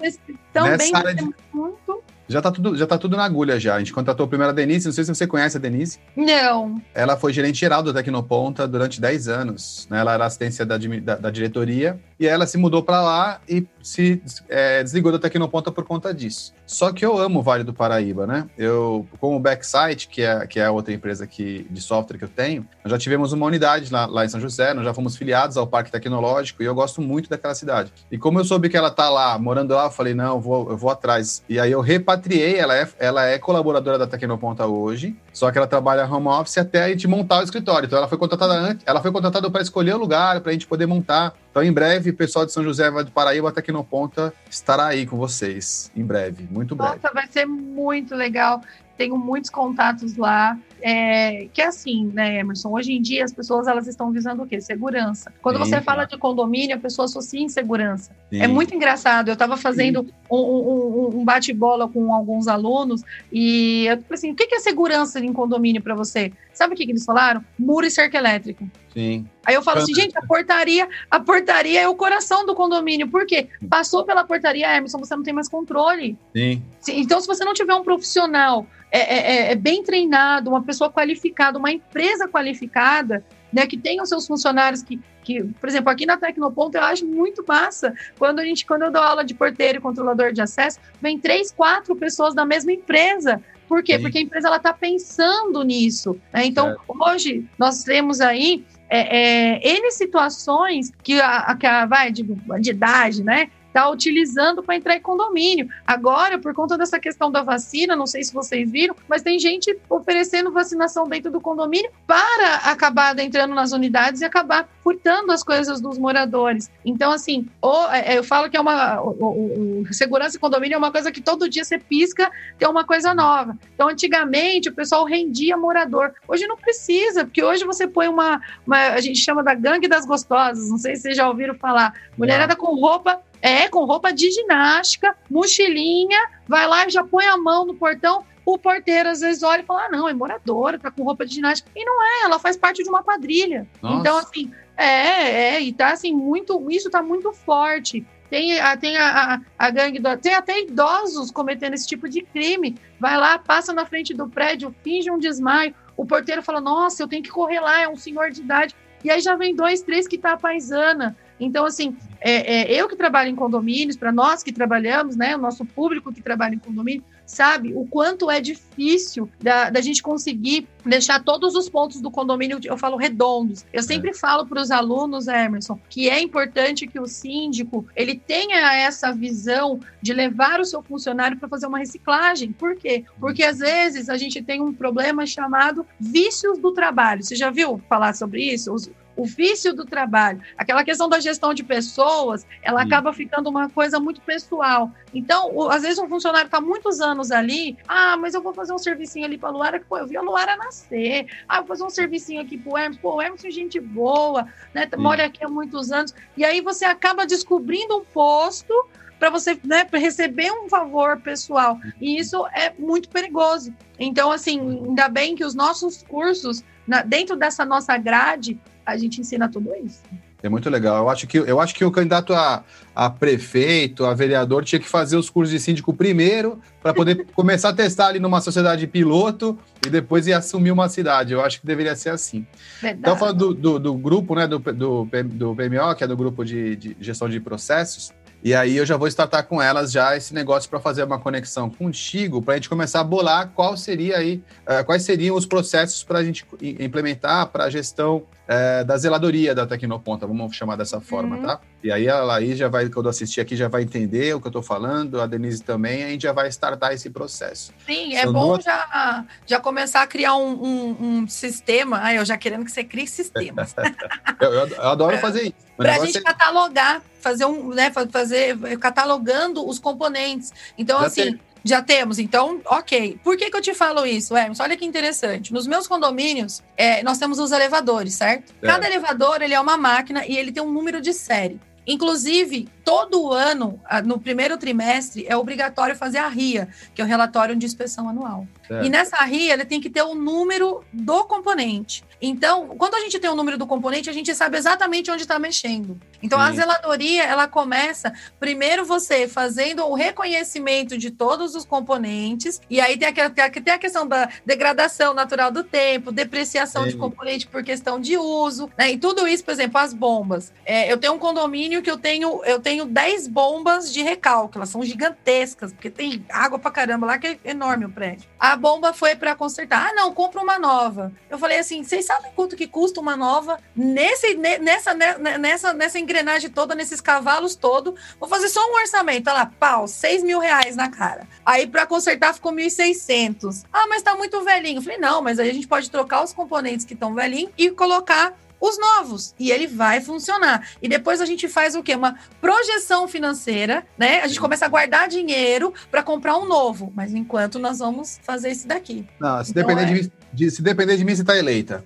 também vai muito já tá, tudo, já tá tudo na agulha já. A gente contratou primeiro a Denise, não sei se você conhece a Denise. Não. Ela foi gerente geral da Tecnoponta durante 10 anos. Né? Ela era assistência da, da, da diretoria e ela se mudou para lá e se é, desligou da Tecnoponta por conta disso. Só que eu amo o Vale do Paraíba, né? Eu, com o Backsite, que é, que é a outra empresa que, de software que eu tenho, nós já tivemos uma unidade lá, lá em São José, nós já fomos filiados ao Parque Tecnológico e eu gosto muito daquela cidade. E como eu soube que ela tá lá, morando lá, eu falei, não, eu vou, eu vou atrás. E aí eu repatriei, ela é, ela é colaboradora da Tecnoponta hoje, só que ela trabalha home office até a gente montar o escritório. Então ela foi contratada antes, ela foi contratada para escolher o lugar, para a gente poder montar. Então em breve, o pessoal de São José do Paraíba, Tecnoponta estará aí com vocês, em breve, muito breve. Nossa, vai ser muito legal tenho muitos contatos lá. É, que é assim, né, Emerson? Hoje em dia as pessoas elas estão visando o quê? Segurança. Quando Sim, você fala de condomínio, a pessoa associa em segurança. Sim. É muito engraçado. Eu estava fazendo um, um, um bate-bola com alguns alunos e eu falei assim: o que é segurança em condomínio para você? Sabe o que, que eles falaram? Muro e cerca elétrica. Sim. Aí eu falo assim, gente, a portaria, a portaria é o coração do condomínio. Por quê? Passou pela portaria, Emerson, você não tem mais controle. Sim. Então, se você não tiver um profissional é, é, é, é bem treinado, uma pessoa qualificada, uma empresa qualificada, né, que tenha os seus funcionários que, que, por exemplo, aqui na Tecnoponto eu acho muito massa. Quando a gente, quando eu dou aula de porteiro e controlador de acesso, vem três, quatro pessoas da mesma empresa. Por quê? Sim. Porque a empresa ela está pensando nisso. Né? Então, hoje nós temos aí é, é, N situações que a, que a vai de, de idade, né? Está utilizando para entrar em condomínio. Agora, por conta dessa questão da vacina, não sei se vocês viram, mas tem gente oferecendo vacinação dentro do condomínio para acabar entrando nas unidades e acabar furtando as coisas dos moradores. Então, assim, ou, é, eu falo que é uma. O, o, segurança em condomínio é uma coisa que todo dia você pisca, tem uma coisa nova. Então, antigamente, o pessoal rendia morador. Hoje não precisa, porque hoje você põe uma. uma a gente chama da gangue das gostosas, não sei se vocês já ouviram falar. Mulherada com roupa é, com roupa de ginástica, mochilinha, vai lá e já põe a mão no portão. O porteiro às vezes olha e fala: ah, não, é moradora, tá com roupa de ginástica. E não é, ela faz parte de uma quadrilha. Nossa. Então, assim, é, é, e tá assim, muito, isso tá muito forte. Tem, a, tem a, a, a gangue, do, tem até idosos cometendo esse tipo de crime. Vai lá, passa na frente do prédio, finge um desmaio. O porteiro fala: Nossa, eu tenho que correr lá, é um senhor de idade. E aí já vem dois, três que tá a paisana. Então, assim, é, é, eu que trabalho em condomínios, para nós que trabalhamos, né, o nosso público que trabalha em condomínio, sabe o quanto é difícil da, da gente conseguir deixar todos os pontos do condomínio, eu falo redondos. Eu sempre é. falo para os alunos, Emerson, que é importante que o síndico ele tenha essa visão de levar o seu funcionário para fazer uma reciclagem. Por quê? Porque às vezes a gente tem um problema chamado vícios do trabalho. Você já viu falar sobre isso? Os, o vício do trabalho, aquela questão da gestão de pessoas, ela Sim. acaba ficando uma coisa muito pessoal. Então, o, às vezes um funcionário está muitos anos ali, ah, mas eu vou fazer um servicinho ali para a Luara, pô, eu vi a Luara nascer, ah, vou fazer um servicinho aqui para o Emerson, pô, o Emerson é gente boa, né, mora aqui há muitos anos, e aí você acaba descobrindo um posto para você né, receber um favor pessoal. E isso é muito perigoso. Então, assim, ainda bem que os nossos cursos, na, dentro dessa nossa grade, a gente ensina tudo isso. É muito legal. Eu acho que, eu acho que o candidato a, a prefeito, a vereador, tinha que fazer os cursos de síndico primeiro, para poder começar a testar ali numa sociedade piloto e depois ir assumir uma cidade. Eu acho que deveria ser assim. Verdade. Então, falando do, do, do, grupo, né, do, do, do PMO, que é do grupo de, de gestão de processos, e aí eu já vou startar com elas já esse negócio para fazer uma conexão contigo, para a gente começar a bolar qual seria aí, uh, quais seriam os processos para a gente implementar para a gestão uh, da zeladoria da Tecnoponta, vamos chamar dessa forma, uhum. tá? E aí a Laís já vai, quando assistir aqui, já vai entender o que eu estou falando, a Denise também, a gente já vai startar esse processo. Sim, é São é bom duas... já, já começar a criar um, um, um sistema, ah, eu já querendo que você crie sistemas. eu, eu, eu, adoro fazer isso. Para a gente é... catalogar, fazer um, né, fazer catalogando os componentes. Então, já assim, tem. já temos. Então, ok. Por que, que eu te falo isso, Hermes? Olha que interessante. Nos meus condomínios, é, nós temos os elevadores, certo? É. Cada elevador ele é uma máquina e ele tem um número de série. Inclusive, todo ano, no primeiro trimestre, é obrigatório fazer a RIA, que é o relatório de inspeção anual. E nessa RIA, ele tem que ter o número do componente. Então, quando a gente tem o número do componente, a gente sabe exatamente onde está mexendo. Então, Sim. a zeladoria, ela começa primeiro você fazendo o reconhecimento de todos os componentes, e aí tem a, tem a questão da degradação natural do tempo, depreciação Sim. de componente por questão de uso, né? E tudo isso, por exemplo, as bombas. É, eu tenho um condomínio que eu tenho, eu tenho 10 bombas de recalque, elas são gigantescas, porque tem água pra caramba lá, que é enorme o prédio. A bomba foi para consertar. Ah, não, compra uma nova. Eu falei assim, vocês sabem quanto que custa uma nova nesse, nessa, nessa, nessa engrenagem toda, nesses cavalos todo? Vou fazer só um orçamento. Olha lá, pau, 6 mil reais na cara. Aí para consertar ficou 1.600. Ah, mas tá muito velhinho. Falei, não, mas aí a gente pode trocar os componentes que estão velhinhos e colocar os novos e ele vai funcionar. E depois a gente faz o quê? Uma projeção financeira, né? A gente começa a guardar dinheiro para comprar um novo, mas enquanto nós vamos fazer esse daqui. Não, se então, depender é... de mim, de, se depender de mim, você está eleita.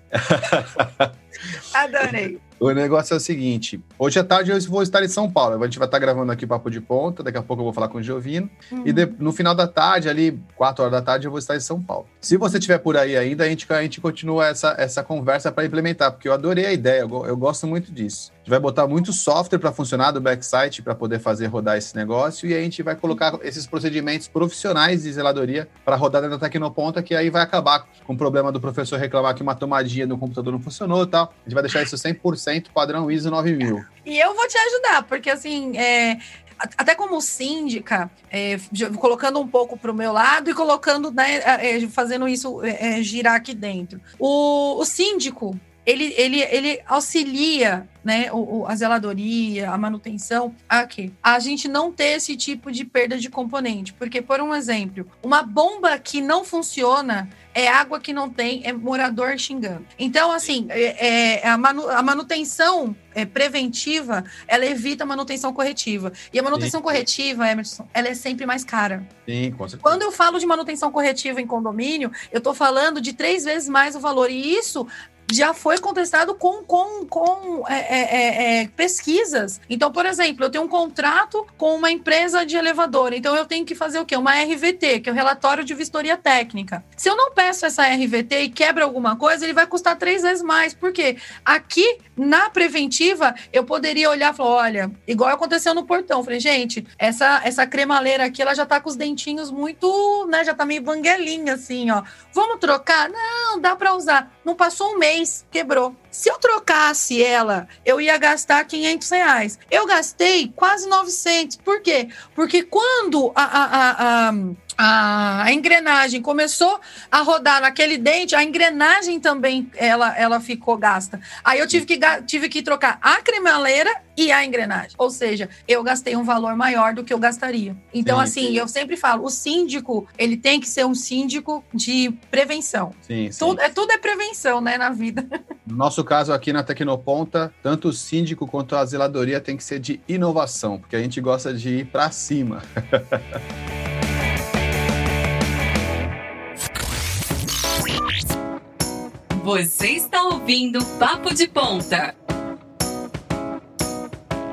Adorei. O negócio é o seguinte: hoje à tarde eu vou estar em São Paulo. A gente vai estar gravando aqui Papo de Ponta. Daqui a pouco eu vou falar com o Giovino. Uhum. E de, no final da tarde, ali, 4 horas da tarde, eu vou estar em São Paulo. Se você estiver por aí ainda, a gente, a gente continua essa, essa conversa para implementar, porque eu adorei a ideia, eu, eu gosto muito disso. Gente vai botar muito software para funcionar do backsite para poder fazer rodar esse negócio e a gente vai colocar esses procedimentos profissionais de zeladoria para rodar dentro da Tecnoponta, que aí vai acabar com o problema do professor reclamar que uma tomadinha no computador não funcionou e tal. A gente vai deixar isso 100% padrão ISO 9000. E eu vou te ajudar, porque assim, é, até como síndica, é, colocando um pouco para o meu lado e colocando, né, é, fazendo isso é, é, girar aqui dentro. O, o síndico, ele, ele, ele auxilia né, o, a zeladoria, a manutenção, aqui. A gente não ter esse tipo de perda de componente. Porque, por um exemplo, uma bomba que não funciona é água que não tem, é morador xingando. Então, assim, é, é a, manu, a, manutenção é, preventiva, ela evita a manutenção corretiva. E a manutenção Sim. corretiva, Emerson, ela é sempre mais cara. Sim, com certeza. Quando eu falo de manutenção corretiva em condomínio, eu estou falando de três vezes mais o valor. E isso já foi contestado com, com, com é, é, é, é, pesquisas. Então, por exemplo, eu tenho um contrato com uma empresa de elevador, então eu tenho que fazer o quê? Uma RVT, que é o relatório de vistoria técnica. Se eu não peço essa RVT e quebra alguma coisa, ele vai custar três vezes mais. Por quê? Aqui, na preventiva, eu poderia olhar e falar: olha, igual aconteceu no portão. falei, gente, essa, essa cremaleira aqui, ela já tá com os dentinhos muito, né? Já tá meio banguelinha, assim, ó. Vamos trocar? Não, dá para usar. Não passou um mês, quebrou. Se eu trocasse ela, eu ia gastar 500 reais. Eu gastei quase 900. Por quê? Porque quando a, a, a, a a, engrenagem começou a rodar naquele dente, a engrenagem também ela, ela ficou gasta. Aí eu tive que, tive que trocar a cremaleira e a engrenagem. Ou seja, eu gastei um valor maior do que eu gastaria. Então, sim, assim, sim. eu sempre falo, o síndico, ele tem que ser um síndico de prevenção. Sim, tudo, é, tudo é prevenção, né, na vida. No nosso caso aqui na Tecnoponta, tanto o síndico quanto a zeladoria tem que ser de inovação, porque a gente gosta de ir para cima. Você está ouvindo Papo de Ponta.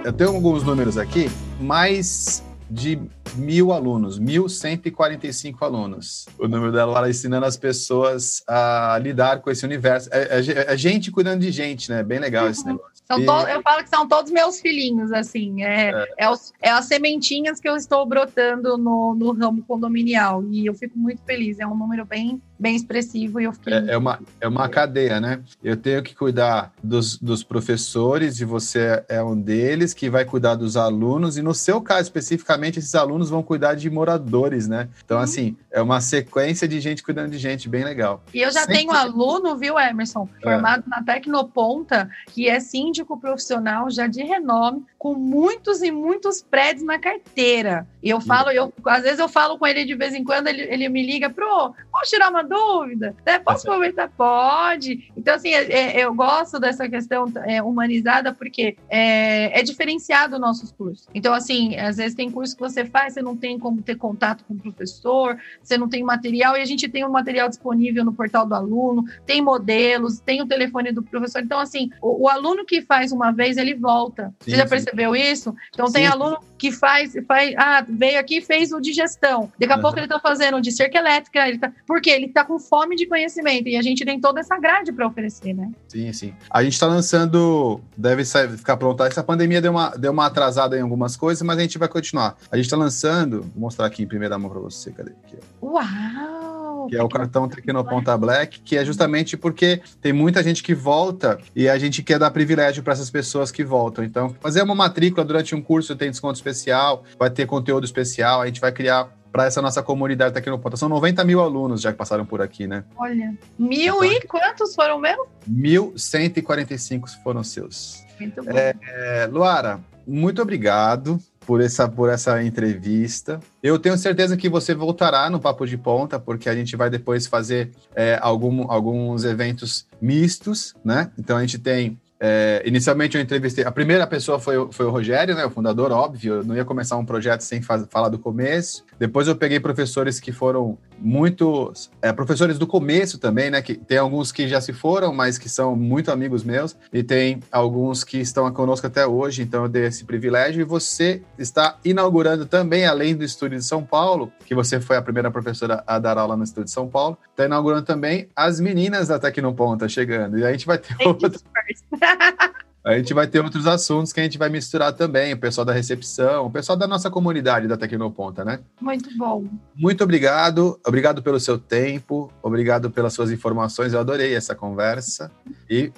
Eu tenho alguns números aqui, mas de mil alunos, 1.145 alunos. O número dela lá ensinando as pessoas a lidar com esse universo. É, é, é gente cuidando de gente, né? Bem legal esse uhum. negócio. E... Eu falo que são todos meus filhinhos, assim. É, é. é, os, é as sementinhas que eu estou brotando no, no ramo condominial. E eu fico muito feliz. É um número bem, bem expressivo e eu fiquei. É, é uma, é uma cadeia, né? Eu tenho que cuidar dos, dos professores, e você é um deles, que vai cuidar dos alunos, e no seu caso especificamente, esses alunos vão cuidar de moradores, né? Então, uhum. assim, é uma sequência de gente cuidando de gente, bem legal. E eu já Sempre... tenho aluno, viu, Emerson, é. formado é. na Tecnoponta, que é síndico profissional já de renome, com muitos e muitos prédios na carteira. E eu falo, eu, às vezes eu falo com ele de vez em quando, ele, ele me liga, pro, posso tirar uma dúvida? Né? Posso aproveitar? Pode. Então, assim, é, é, eu gosto dessa questão é, humanizada porque é, é diferenciado nossos cursos. Então, assim, às vezes tem curso que você faz, você não tem como ter contato com o professor, você não tem material, e a gente tem o um material disponível no portal do aluno, tem modelos, tem o telefone do professor. Então, assim, o, o aluno que faz uma vez, ele volta. Sim, você já sim. Percebeu isso? Então, sim. tem aluno que faz, faz, ah, veio aqui fez o de gestão. Daqui a uhum. pouco ele está fazendo o de cerca elétrica, ele tá, porque ele está com fome de conhecimento e a gente tem toda essa grade para oferecer, né? Sim, sim. A gente está lançando, deve ficar pronto. Essa pandemia deu uma, deu uma atrasada em algumas coisas, mas a gente vai continuar. A gente está lançando, vou mostrar aqui em primeira mão para você, cadê? Aqui, Uau! Que é o cartão Tecnoponta Black, que é justamente porque tem muita gente que volta e a gente quer dar privilégio para essas pessoas que voltam. Então, fazer uma matrícula durante um curso tem desconto especial, vai ter conteúdo especial, a gente vai criar para essa nossa comunidade Tecnoponta. São 90 mil alunos já que passaram por aqui, né? Olha, mil e quantos foram mesmo? 1.145 foram seus. Muito bom. É, é, Luara, muito obrigado por essa, por essa entrevista. Eu tenho certeza que você voltará no Papo de Ponta, porque a gente vai depois fazer é, algum, alguns eventos mistos, né? Então a gente tem é, inicialmente eu entrevistei. A primeira pessoa foi, foi o Rogério, né, o fundador, óbvio. Eu não ia começar um projeto sem faz, falar do começo. Depois eu peguei professores que foram muito. É, professores do começo também, né? Que tem alguns que já se foram, mas que são muito amigos meus. E tem alguns que estão conosco até hoje, então eu dei esse privilégio. E você está inaugurando também, além do Estúdio de São Paulo, que você foi a primeira professora a dar aula no Estúdio de São Paulo, está inaugurando também as meninas da Tecnoponta chegando. E a gente vai ter outro. A gente vai ter outros assuntos que a gente vai misturar também, o pessoal da recepção, o pessoal da nossa comunidade da Tecnoponta, né? Muito bom. Muito obrigado, obrigado pelo seu tempo, obrigado pelas suas informações, eu adorei essa conversa e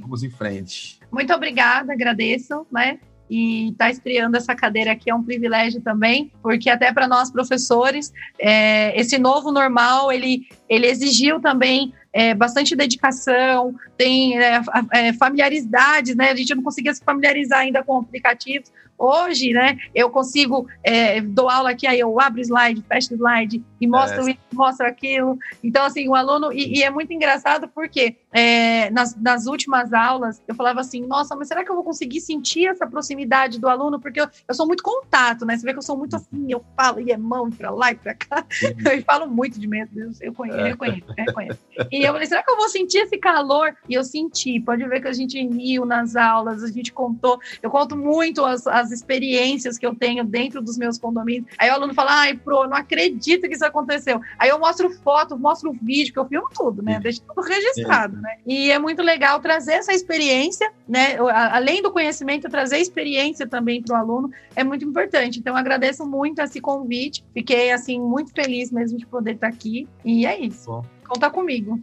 vamos em frente. Muito obrigada, agradeço, né? e estar tá estreando essa cadeira aqui é um privilégio também, porque até para nós professores, é, esse novo normal, ele, ele exigiu também é, bastante dedicação, tem é, é, familiaridades, né? A gente não conseguia se familiarizar ainda com aplicativos. Hoje, né, eu consigo é, dou aula aqui, aí eu abro slide, fecho slide e mostro é. isso, mostro aquilo. Então, assim, o aluno, e, e é muito engraçado porque é, nas, nas últimas aulas eu falava assim, nossa, mas será que eu vou conseguir sentir essa proximidade do aluno? Porque eu, eu sou muito contato, né? Você vê que eu sou muito assim, eu falo, e é mão para lá e para cá. Eu falo muito de medo, eu conheço, eu conheço, eu conheço. E eu falei, será que eu vou sentir esse calor? E eu senti, pode ver que a gente riu nas aulas, a gente contou, eu conto muito as, as experiências que eu tenho dentro dos meus condomínios. Aí o aluno fala, ai, pro, não acredito que isso aconteceu. Aí eu mostro foto, mostro vídeo, que eu filmo tudo, né? Deixo tudo registrado, né? E é muito legal trazer essa experiência, né? Além do conhecimento, trazer experiência também para o aluno é muito importante. Então, agradeço muito esse convite. Fiquei, assim, muito feliz mesmo de poder estar aqui. E é isso. Bom conta comigo.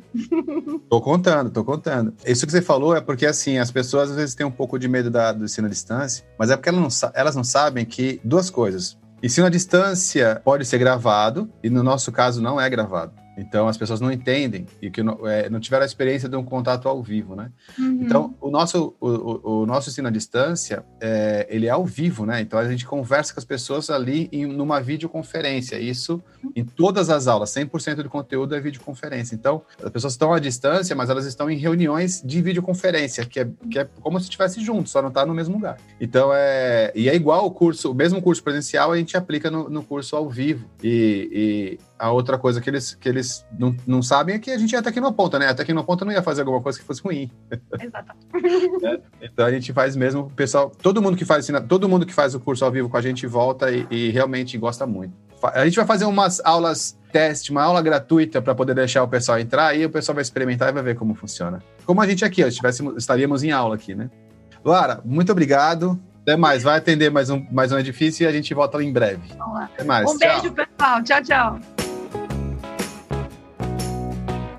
tô contando, tô contando. Isso que você falou é porque, assim, as pessoas às vezes têm um pouco de medo da, do ensino à distância, mas é porque elas não, elas não sabem que duas coisas. Ensino à distância pode ser gravado, e no nosso caso não é gravado. Então as pessoas não entendem e que não, é, não tiveram a experiência de um contato ao vivo, né? Uhum. Então o nosso o, o, nosso ensino à distância é, ele é ao vivo, né? Então a gente conversa com as pessoas ali em numa videoconferência. Isso em todas as aulas, 100% do conteúdo é videoconferência. Então as pessoas estão à distância, mas elas estão em reuniões de videoconferência, que é, que é como se estivesse juntos, só não está no mesmo lugar. Então é e é igual o curso, o mesmo curso presencial a gente aplica no, no curso ao vivo e, e a outra coisa que eles, que eles não, não sabem é que a gente ia até aqui no ponta, né? Até aqui no ponta não ia fazer alguma coisa que fosse ruim. Exatamente. é, então a gente faz mesmo, pessoal, todo mundo que faz todo mundo que faz o curso ao vivo com a gente volta e, e realmente gosta muito. A gente vai fazer umas aulas teste, uma aula gratuita para poder deixar o pessoal entrar e o pessoal vai experimentar e vai ver como funciona. Como a gente aqui, ó, estaríamos em aula aqui, né? Lara, muito obrigado. Até mais. Vai atender mais um, mais um edifício e a gente volta em breve. Vamos lá. Até mais. Um tchau. beijo, pessoal. Tchau, tchau.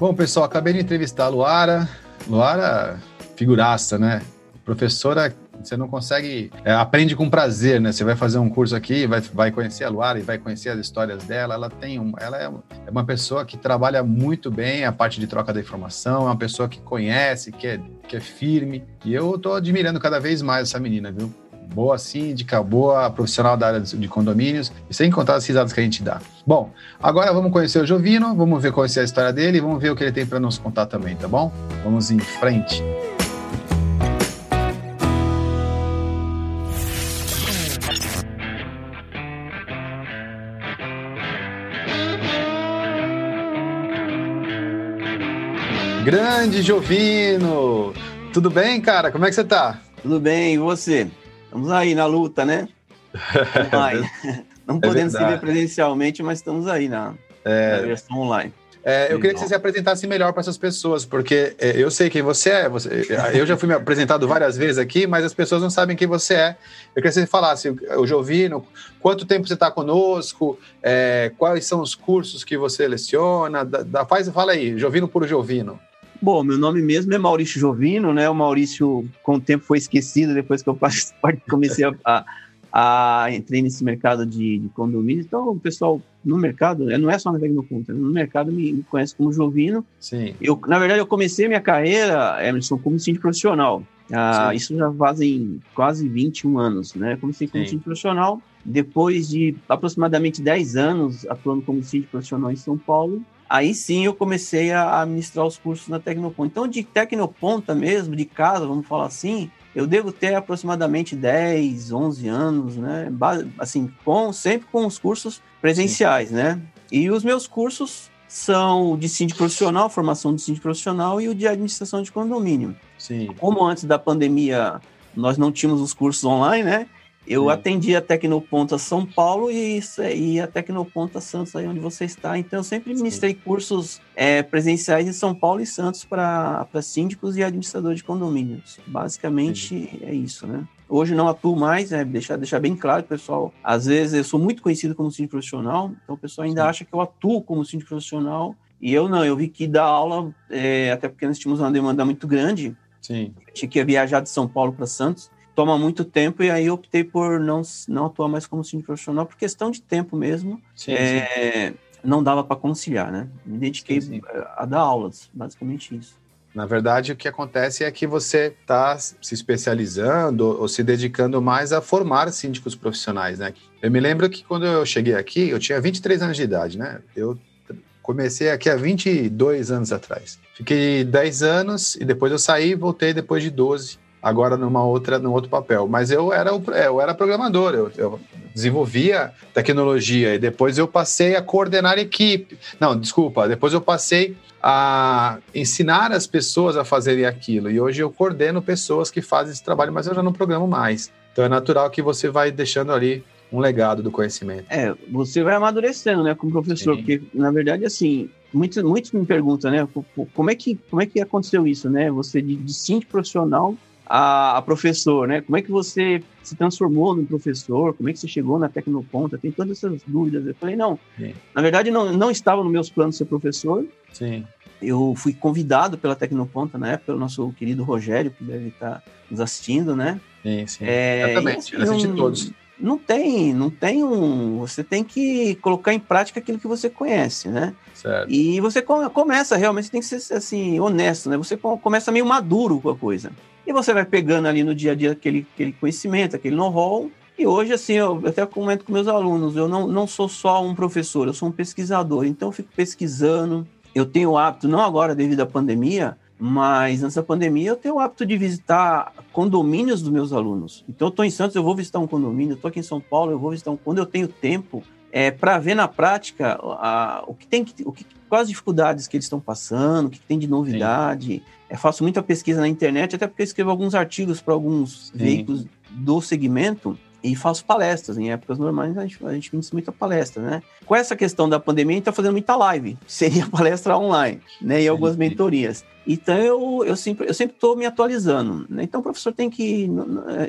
Bom, pessoal, acabei de entrevistar a Luara. Luara, figuraça, né? Professora, você não consegue. É, aprende com prazer, né? Você vai fazer um curso aqui, vai, vai conhecer a Luara e vai conhecer as histórias dela. Ela tem um, ela é, é uma pessoa que trabalha muito bem a parte de troca da informação, é uma pessoa que conhece, que é, que é firme. E eu tô admirando cada vez mais essa menina, viu? boa assim, síndica, boa profissional da área de condomínios, sem contar as risadas que a gente dá. Bom, agora vamos conhecer o Jovino, vamos ver qual é a história dele e vamos ver o que ele tem para nos contar também, tá bom? Vamos em frente. Grande Jovino! Tudo bem, cara? Como é que você tá? Tudo bem, e você? Estamos aí na luta, né? Não podemos é se ver presencialmente, mas estamos aí na, é... na versão online. É, eu queria que você se apresentasse melhor para essas pessoas, porque é, eu sei quem você é. Você, eu já fui me apresentado várias vezes aqui, mas as pessoas não sabem quem você é. Eu queria que você falasse, o Jovino, quanto tempo você está conosco, é, quais são os cursos que você leciona, da, da, faz, fala aí, Jovino por Jovino. Bom, meu nome mesmo é Maurício Jovino, né? O Maurício, com o tempo, foi esquecido depois que eu comecei a, a, entrei nesse mercado de, de condomínio. Então, o pessoal no mercado, né, não é só na Tecnoponta, no mercado me, me, conhece como Jovino. Sim. Eu, na verdade, eu comecei minha carreira, Emerson, como síndico profissional. Ah, isso já fazem quase 21 anos, né? Comecei como síndico profissional. Depois de aproximadamente 10 anos atuando como síndico profissional em São Paulo, aí sim eu comecei a administrar os cursos na Tecnoponta. Então, de Tecnoponta mesmo, de casa, vamos falar assim, eu devo ter aproximadamente 10, 11 anos, né? Assim, com, sempre com os cursos presenciais, Sim. né? E os meus cursos são de síndico profissional, formação de síndico profissional e o de administração de condomínio. Sim. Como antes da pandemia nós não tínhamos os cursos online, né? Eu Sim. atendi a Tecnoponta São Paulo e, e a Tecnoponta Santos, aí onde você está. Então, eu sempre ministrei Sim. cursos é, presenciais em São Paulo e Santos para síndicos e administradores de condomínios. Basicamente, Sim. é isso, né? Hoje não atuo mais, né? deixar, deixar bem claro, pessoal. Às vezes eu sou muito conhecido como síndico profissional, então o pessoal ainda acha que eu atuo como síndico profissional. E eu não, eu vi que dar aula, é, até porque nós tínhamos uma demanda muito grande. Sim. Tinha que viajar de São Paulo para Santos toma muito tempo e aí eu optei por não, não atuar mais como síndico profissional por questão de tempo mesmo. Sim, é, sim. Não dava para conciliar, né? Me dediquei sim, a dar aulas, basicamente isso. Na verdade, o que acontece é que você está se especializando ou se dedicando mais a formar síndicos profissionais, né? Eu me lembro que quando eu cheguei aqui, eu tinha 23 anos de idade, né? Eu comecei aqui há 22 anos atrás. Fiquei 10 anos e depois eu saí e voltei depois de 12 agora numa outra, num outro papel. Mas eu era, é, eu era programador, eu, eu, desenvolvia tecnologia e depois eu passei a coordenar equipe. Não, desculpa, depois eu passei a ensinar as pessoas a fazerem aquilo. E hoje eu coordeno pessoas que fazem esse trabalho, mas eu já não programo mais. Então é natural que você vai deixando ali um legado do conhecimento. É, você vai amadurecendo, né, como professor, Sim. porque na verdade assim, muitos, muitos me perguntam, né, como é que como é que aconteceu isso, né? Você de, de profissional a, a, professor, né? Como é que você se transformou num professor? Como é que você chegou na Tecnoponta? Tem todas essas dúvidas. Eu falei, não, Sim. na verdade não, não estava nos meus planos ser professor. Sim. Eu fui convidado pela Tecnoponta na época, pelo nosso querido Rogério, que deve estar nos assistindo, né? Sim, sim. É, Exatamente, eu assisti um, todos. Não tem, não tem um. Você tem que colocar em prática aquilo que você conhece, né? Certo. E você começa realmente, tem que ser assim, honesto, né? Você começa meio maduro com a coisa. E você vai pegando ali no dia a dia aquele, aquele conhecimento, aquele know-how. E hoje, assim, eu até comento com meus alunos, eu não, não sou só um professor, eu sou um pesquisador. Então, eu fico pesquisando. Eu tenho o hábito, não agora devido à pandemia, mas nessa pandemia eu tenho o hábito de visitar condomínios dos meus alunos. Então, eu estou em Santos, eu vou visitar um condomínio. Estou aqui em São Paulo, eu vou visitar um. Quando eu tenho tempo, é, para ver na prática a, o que tem o que, quais as dificuldades que eles estão passando, o que tem de novidade. Eu faço muita pesquisa na internet, até porque eu escrevo alguns artigos para alguns Sim. veículos do segmento e faço palestras. Em épocas normais, a gente, a gente ministra muita palestra, né? Com essa questão da pandemia, a gente está fazendo muita live. Seria palestra online, né? E algumas mentorias. Então, eu, eu sempre eu sempre estou me atualizando. Né? Então, o professor tem que...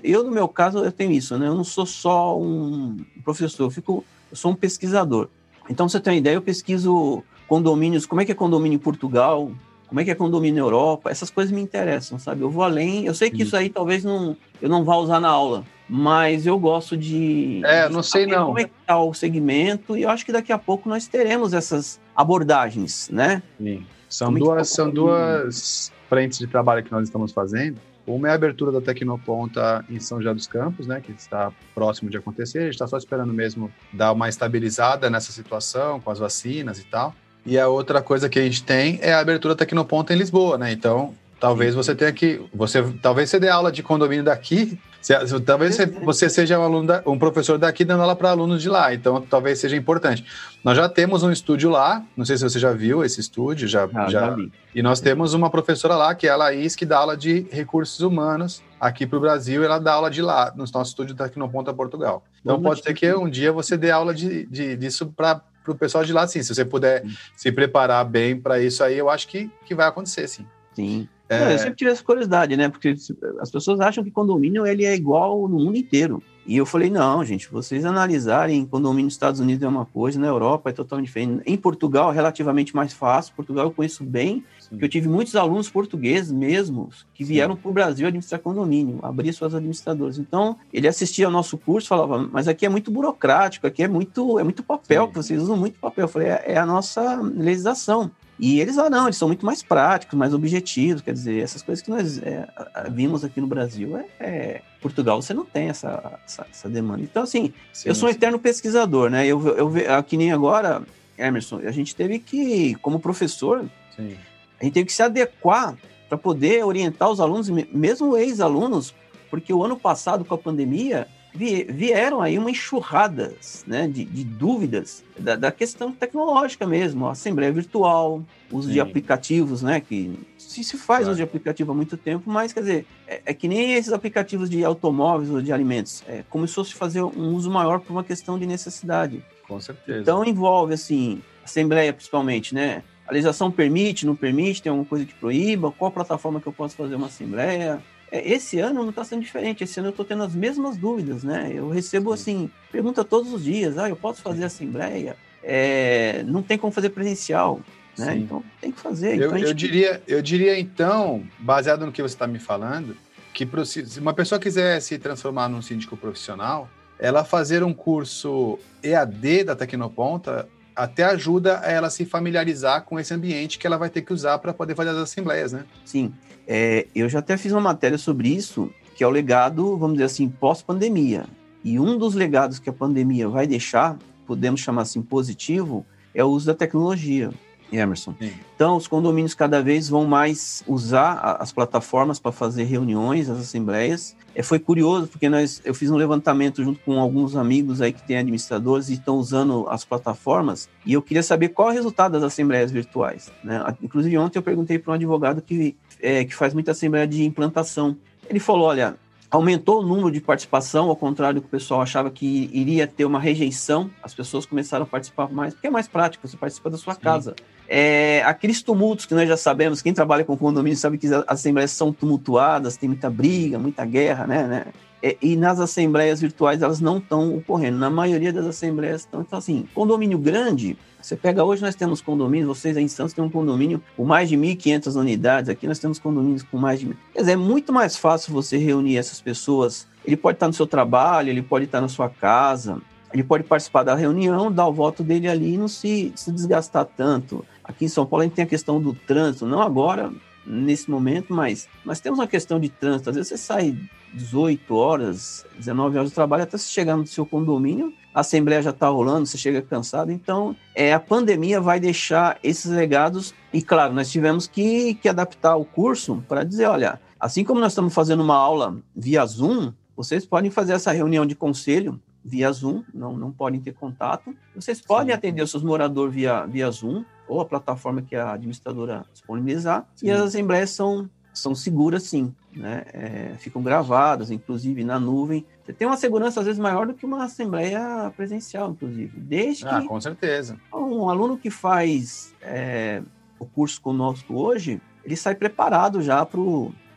Eu, no meu caso, eu tenho isso, né? Eu não sou só um professor, eu, fico, eu sou um pesquisador. Então, você tem uma ideia, eu pesquiso condomínios, como é que é condomínio em Portugal, como é que é condomínio na Europa, essas coisas me interessam, sabe? Eu vou além, eu sei que isso aí talvez não, eu não vá usar na aula, mas eu gosto de. É, não sei não. Como é que tá o segmento, e eu acho que daqui a pouco nós teremos essas abordagens, né? Sim. São é duas, tá são duas frentes de trabalho que nós estamos fazendo. Uma é a abertura da Tecnoponta em São José dos Campos, né, que está próximo de acontecer. A gente está só esperando mesmo dar uma estabilizada nessa situação com as vacinas e tal. E a outra coisa que a gente tem é a abertura Tecnoponta em Lisboa, né? Então, talvez você tenha que. Você, talvez você dê aula de condomínio daqui Se, se, talvez você seja um, aluno da, um professor daqui dando aula para alunos de lá, então talvez seja importante. Nós já temos um estúdio lá, não sei se você já viu esse estúdio, já, ah, já, já E nós temos uma professora lá, que é a Laís, que dá aula de recursos humanos aqui para o Brasil, ela dá aula de lá, no nosso estúdio da Ponta Portugal. Então Vamos pode ser que um dia você dê aula de, de, disso para o pessoal de lá, sim. Se você puder sim. se preparar bem para isso aí, eu acho que, que vai acontecer, sim. Sim. É... Não, eu sempre tive essa curiosidade, né? Porque as pessoas acham que condomínio ele é igual no mundo inteiro. E eu falei, não, gente, vocês analisarem condomínio nos Estados Unidos é uma coisa, na Europa é totalmente diferente. Em Portugal, relativamente mais fácil. Portugal eu conheço bem, eu tive muitos alunos portugueses mesmo que vieram para o Brasil administrar condomínio, abrir suas administradoras. Então, ele assistia ao nosso curso falava, mas aqui é muito burocrático, aqui é muito, é muito papel, Sim. que vocês usam muito papel. Eu falei, é, é a nossa legislação. E eles, ah, não, eles são muito mais práticos, mais objetivos, quer dizer, essas coisas que nós é, vimos aqui no Brasil, é, é, Portugal você não tem essa, essa, essa demanda. Então, assim, sim, eu sou um eterno pesquisador, né? Eu, eu, eu, que nem agora, Emerson, a gente teve que, como professor, sim. A gente teve que se adequar para poder orientar os alunos, mesmo ex-alunos, porque o ano passado, com a pandemia, vieram aí uma enxurrada né, de, de dúvidas da, da, questão tecnológica mesmo, assembleia virtual, uso Sim. de aplicativos, né, que se, se faz claro. uso de aplicativo há muito tempo, mas quer dizer, é, é, que nem esses aplicativos de automóveis ou de alimentos, é, começou a se fazer um uso maior por uma questão de necessidade. Com certeza. Então envolve, assim, assembleia principalmente, né, a legislação permite, não permite, tem alguma coisa que proíba, qual plataforma que eu posso fazer uma assembleia, é, esse ano não está sendo diferente. Esse ano eu estou tendo as mesmas dúvidas, né? Eu recebo assim, pergunta todos os dias: ah, eu posso fazer assembleia? É, não tem como fazer presencial. Né? Então tem que fazer. Eu, então, gente... eu, diria, eu diria então, baseado no que você está me falando, que se uma pessoa quiser se transformar num síndico profissional, ela fazer um curso EAD da Tecnoponta até ajuda ela se familiarizar com esse ambiente que ela vai ter que usar para poder fazer as assembleias, né? Sim. É, eu já até fiz uma matéria sobre isso, que é o legado, vamos dizer assim, pós-pandemia. E um dos legados que a pandemia vai deixar, podemos chamar assim positivo, é o uso da tecnologia. Emerson. Sim. Então, os condomínios cada vez vão mais usar as plataformas para fazer reuniões, as assembleias. É, foi curioso, porque nós, eu fiz um levantamento junto com alguns amigos aí que têm administradores e estão usando as plataformas, e eu queria saber qual é o resultado das assembleias virtuais. Né? Inclusive, ontem eu perguntei para um advogado que, é, que faz muita assembleia de implantação. Ele falou: olha, aumentou o número de participação, ao contrário do que o pessoal achava que iria ter uma rejeição, as pessoas começaram a participar mais, porque é mais prático, você participa da sua Sim. casa. É, aqueles tumultos que nós já sabemos, quem trabalha com condomínio sabe que as assembleias são tumultuadas, tem muita briga, muita guerra, né? né? É, e nas assembleias virtuais elas não estão ocorrendo. Na maioria das assembleias estão. Então, assim, condomínio grande, você pega hoje, nós temos condomínios, vocês em Santos têm um condomínio com mais de 1.500 unidades, aqui nós temos condomínios com mais de. Quer dizer, é muito mais fácil você reunir essas pessoas. Ele pode estar no seu trabalho, ele pode estar na sua casa, ele pode participar da reunião, dar o voto dele ali e não se, se desgastar tanto. Aqui em São Paulo a gente tem a questão do trânsito, não agora, nesse momento, mas nós temos uma questão de trânsito. Às vezes você sai 18 horas, 19 horas de trabalho até você chegar no seu condomínio, a assembleia já está rolando, você chega cansado. Então, é, a pandemia vai deixar esses legados. E claro, nós tivemos que, que adaptar o curso para dizer: olha, assim como nós estamos fazendo uma aula via Zoom, vocês podem fazer essa reunião de conselho via Zoom, não, não podem ter contato. Vocês podem Sim. atender os seus moradores via, via Zoom, ou a plataforma que a administradora disponibilizar, sim. e as assembleias são, são seguras sim, né? É, ficam gravadas, inclusive na nuvem. Você tem uma segurança às vezes maior do que uma assembleia presencial, inclusive. Desde ah, que com certeza. Um aluno que faz é, o curso conosco hoje, ele sai preparado já para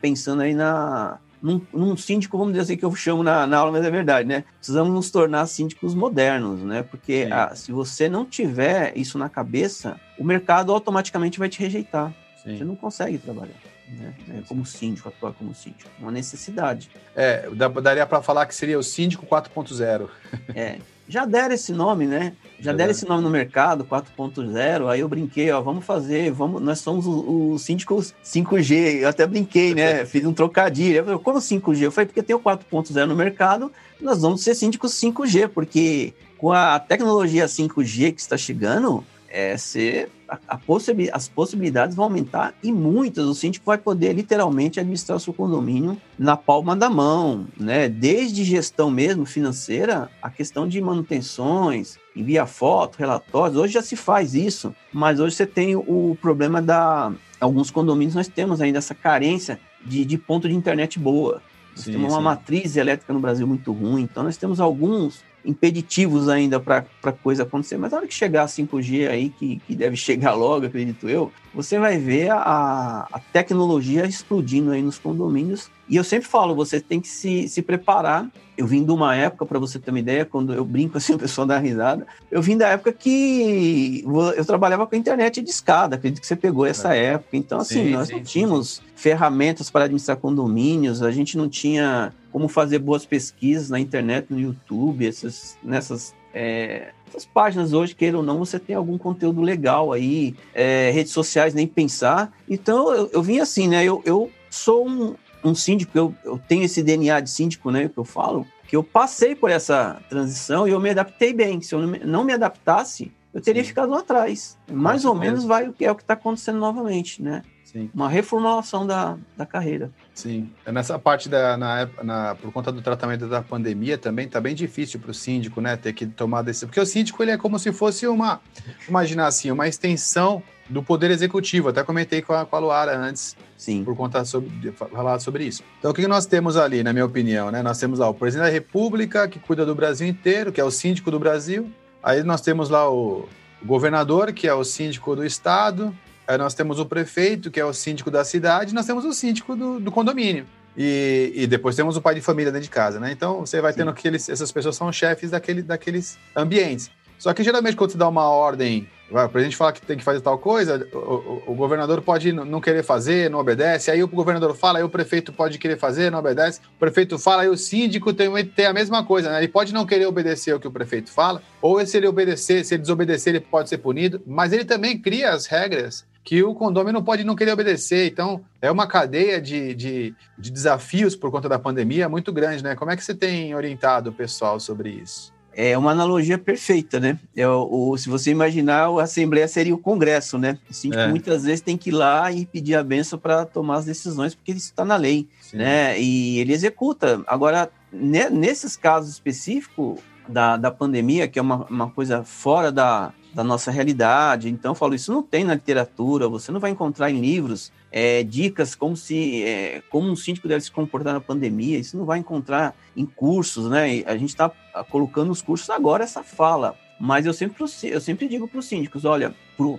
pensando aí na num, num, síndico, vamos dizer assim, que eu chamo na, na, aula, mas é verdade, né? Precisamos nos tornar síndicos modernos, né? Porque a, se você não tiver isso na cabeça, o mercado automaticamente vai te rejeitar. Sim. Você não consegue trabalhar. Né? É, como síndico, atuar como síndico. Uma necessidade. É, daria para falar que seria o síndico 4.0. é, já deram esse nome, né? Já, deram esse nome no mercado, 4.0. Aí eu brinquei, ó, vamos fazer, vamos, nós somos os síndicos 5G. Eu até brinquei, né? Fiz um trocadilho. Eu falei, como 5G? Eu falei, porque tem o 4.0 no mercado, nós vamos ser síndicos 5G, porque com a tecnologia 5G que está chegando, é, ser, a, a possibi as possibilidades vão aumentar e muitas. O síndico vai poder literalmente administrar o seu condomínio na palma da mão, né? Desde gestão mesmo financeira, a questão de manutenções, envia foto, relatórios. Hoje já se faz isso, mas hoje você tem o problema da alguns condomínios nós temos ainda essa carência de, de ponto de internet boa. Nós sim, temos uma sim. matriz elétrica no Brasil muito ruim, então nós temos alguns impeditivos ainda para a coisa acontecer. Mas na hora que chegar a 5G aí, que, que deve chegar logo, acredito eu, você vai ver a, a tecnologia explodindo aí nos condomínios. E eu sempre falo, você tem que se, se preparar. Eu vim de uma época, para você ter uma ideia, quando eu brinco assim, o pessoal dá risada. Eu vim da época que eu trabalhava com a internet de escada, acredito que você pegou essa é. época. Então, assim, sim, nós sim, não tínhamos sim. ferramentas para administrar condomínios, a gente não tinha como fazer boas pesquisas na internet, no YouTube, essas, nessas é, essas páginas hoje, queira ou não, você tem algum conteúdo legal aí, é, redes sociais, nem pensar. Então, eu, eu vim assim, né? Eu, eu sou um, um síndico, eu, eu tenho esse DNA de síndico, né? Que eu falo, que eu passei por essa transição e eu me adaptei bem. Se eu não me, não me adaptasse, eu teria Sim. ficado lá atrás. Mais ou menos vai o que é o que está acontecendo novamente, né? Sim. Uma reformulação da, da carreira. Sim. Nessa parte da, na, na, por conta do tratamento da pandemia também tá bem difícil para o síndico, né, ter que tomar decisão. Porque o síndico ele é como se fosse uma, imaginar assim, uma extensão do poder executivo. Até comentei com a, com a Luara antes, Sim. por conta sobre, falar sobre isso. Então o que nós temos ali, na minha opinião, né? Nós temos lá o presidente da República que cuida do Brasil inteiro, que é o síndico do Brasil. Aí nós temos lá o governador, que é o síndico do estado, Aí nós temos o prefeito, que é o síndico da cidade, e nós temos o síndico do, do condomínio. E, e, depois temos o pai de família dentro de casa, né? Então você vai tendo aqueles, essas pessoas são chefes daquele, daqueles ambientes. Só que geralmente quando você dá uma ordem, para a gente falar que tem que fazer tal coisa, o, o, governador pode não querer fazer, não obedece, aí o governador fala, aí o prefeito pode querer fazer, não obedece, o prefeito fala, aí o síndico tem, tem a mesma coisa, né? Ele pode não querer obedecer o que o prefeito fala, ou se ele obedecer, se ele desobedecer, ele pode ser punido, mas ele também cria as regras que o condomínio pode não querer obedecer. Então, é uma cadeia de, de, de, desafios por conta da pandemia muito grande, né? Como é que você tem orientado o pessoal sobre isso? É uma analogia perfeita, né? É o, o se você imaginar, a Assembleia seria o Congresso, né? O síndico é. muitas vezes tem que ir lá e pedir a benção para tomar as decisões, porque isso está na lei, Sim. né? E ele executa. Agora, nesses casos específicos da, da pandemia, que é uma, uma coisa fora da, da nossa realidade. Então, eu falo, isso não tem na literatura, você não vai encontrar em livros é, dicas como se é, como um síndico deve se comportar na pandemia, isso não vai encontrar em cursos, né? A gente está colocando os cursos agora essa fala. Mas eu sempre, eu sempre digo para os síndicos, olha,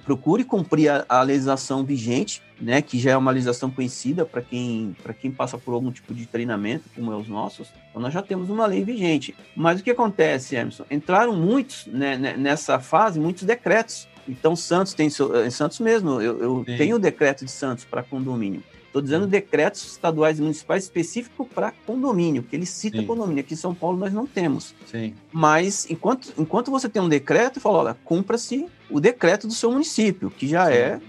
procure cumprir a, a, legislação vigente, né, que já é uma legislação conhecida para quem, quem passa por algum tipo de treinamento, como é os nossos. Então, nós já temos uma lei vigente. Mas o que acontece, Emerson? Entraram muitos, né, nessa fase, muitos decretos. Então, Santos tem, em Santos mesmo, eu, eu tenho o decreto de Santos para condomínio. Estou dizendo decretos estaduais e municipais específicos para condomínio, que ele cita Sim. condomínio. Aqui em São Paulo nós não temos. Sim. Mas enquanto, enquanto você tem um decreto, fala, olha, cumpra-se o decreto do seu município, que já Sim. é.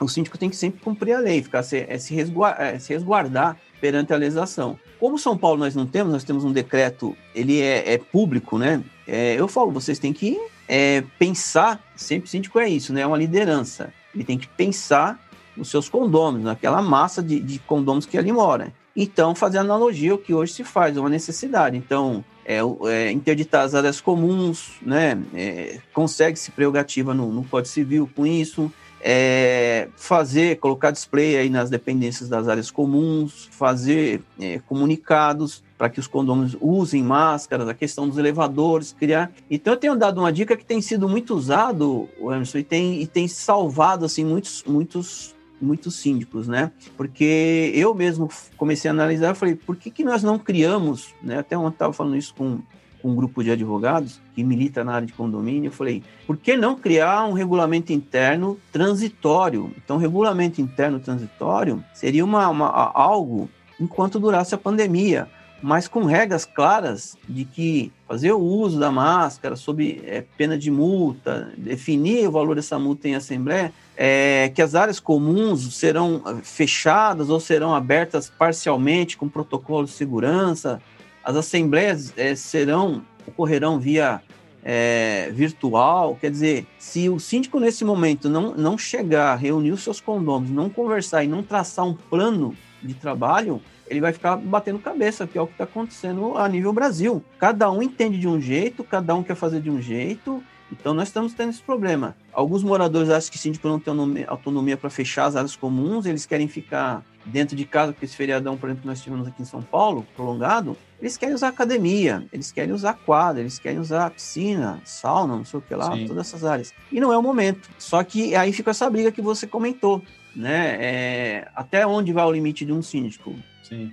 O síndico tem que sempre cumprir a lei, ficar se, é, se, resguardar, é, se resguardar perante a legislação. Como São Paulo nós não temos, nós temos um decreto, ele é, é público, né? É, eu falo, vocês têm que é, pensar, sempre síndico é isso, né? É uma liderança. Ele tem que pensar nos seus condôminos, naquela massa de, de condôminos que ali mora. Então, fazer analogia o que hoje se faz, é uma necessidade. Então, é, é, interditar as áreas comuns, né? É, Consegue-se prerrogativa no, no Código Civil com isso. É, fazer, colocar display aí nas dependências das áreas comuns, fazer é, comunicados para que os condôminos usem máscaras, a questão dos elevadores, criar. Então eu tenho dado uma dica que tem sido muito usado, Emerson, e tem, e tem salvado assim muitos, muitos muitos síndicos, né? Porque eu mesmo comecei a analisar, falei, por que, que nós não criamos, né? Até ontem estava falando isso com, com um grupo de advogados que milita na área de condomínio, eu falei, por que não criar um regulamento interno transitório? Então, regulamento interno transitório seria uma, uma algo enquanto durasse a pandemia, mas com regras claras de que fazer o uso da máscara sob é, pena de multa, definir o valor dessa multa em assembleia, é, que as áreas comuns serão fechadas ou serão abertas parcialmente com protocolo de segurança, as assembleias é, serão ocorrerão via é, virtual. Quer dizer, se o síndico nesse momento não, não chegar, reunir os seus condôminos, não conversar e não traçar um plano de trabalho, ele vai ficar batendo cabeça, que é o que está acontecendo a nível Brasil. Cada um entende de um jeito, cada um quer fazer de um jeito, então nós estamos tendo esse problema. Alguns moradores acham que síndico não tem autonomia para fechar as áreas comuns, eles querem ficar dentro de casa, porque esse feriadão, por exemplo, que nós tivemos aqui em São Paulo, prolongado, eles querem usar academia, eles querem usar quadra, eles querem usar piscina, sauna, não sei o que lá, Sim. todas essas áreas. E não é o momento. Só que aí fica essa briga que você comentou, né? É, até onde vai o limite de um síndico?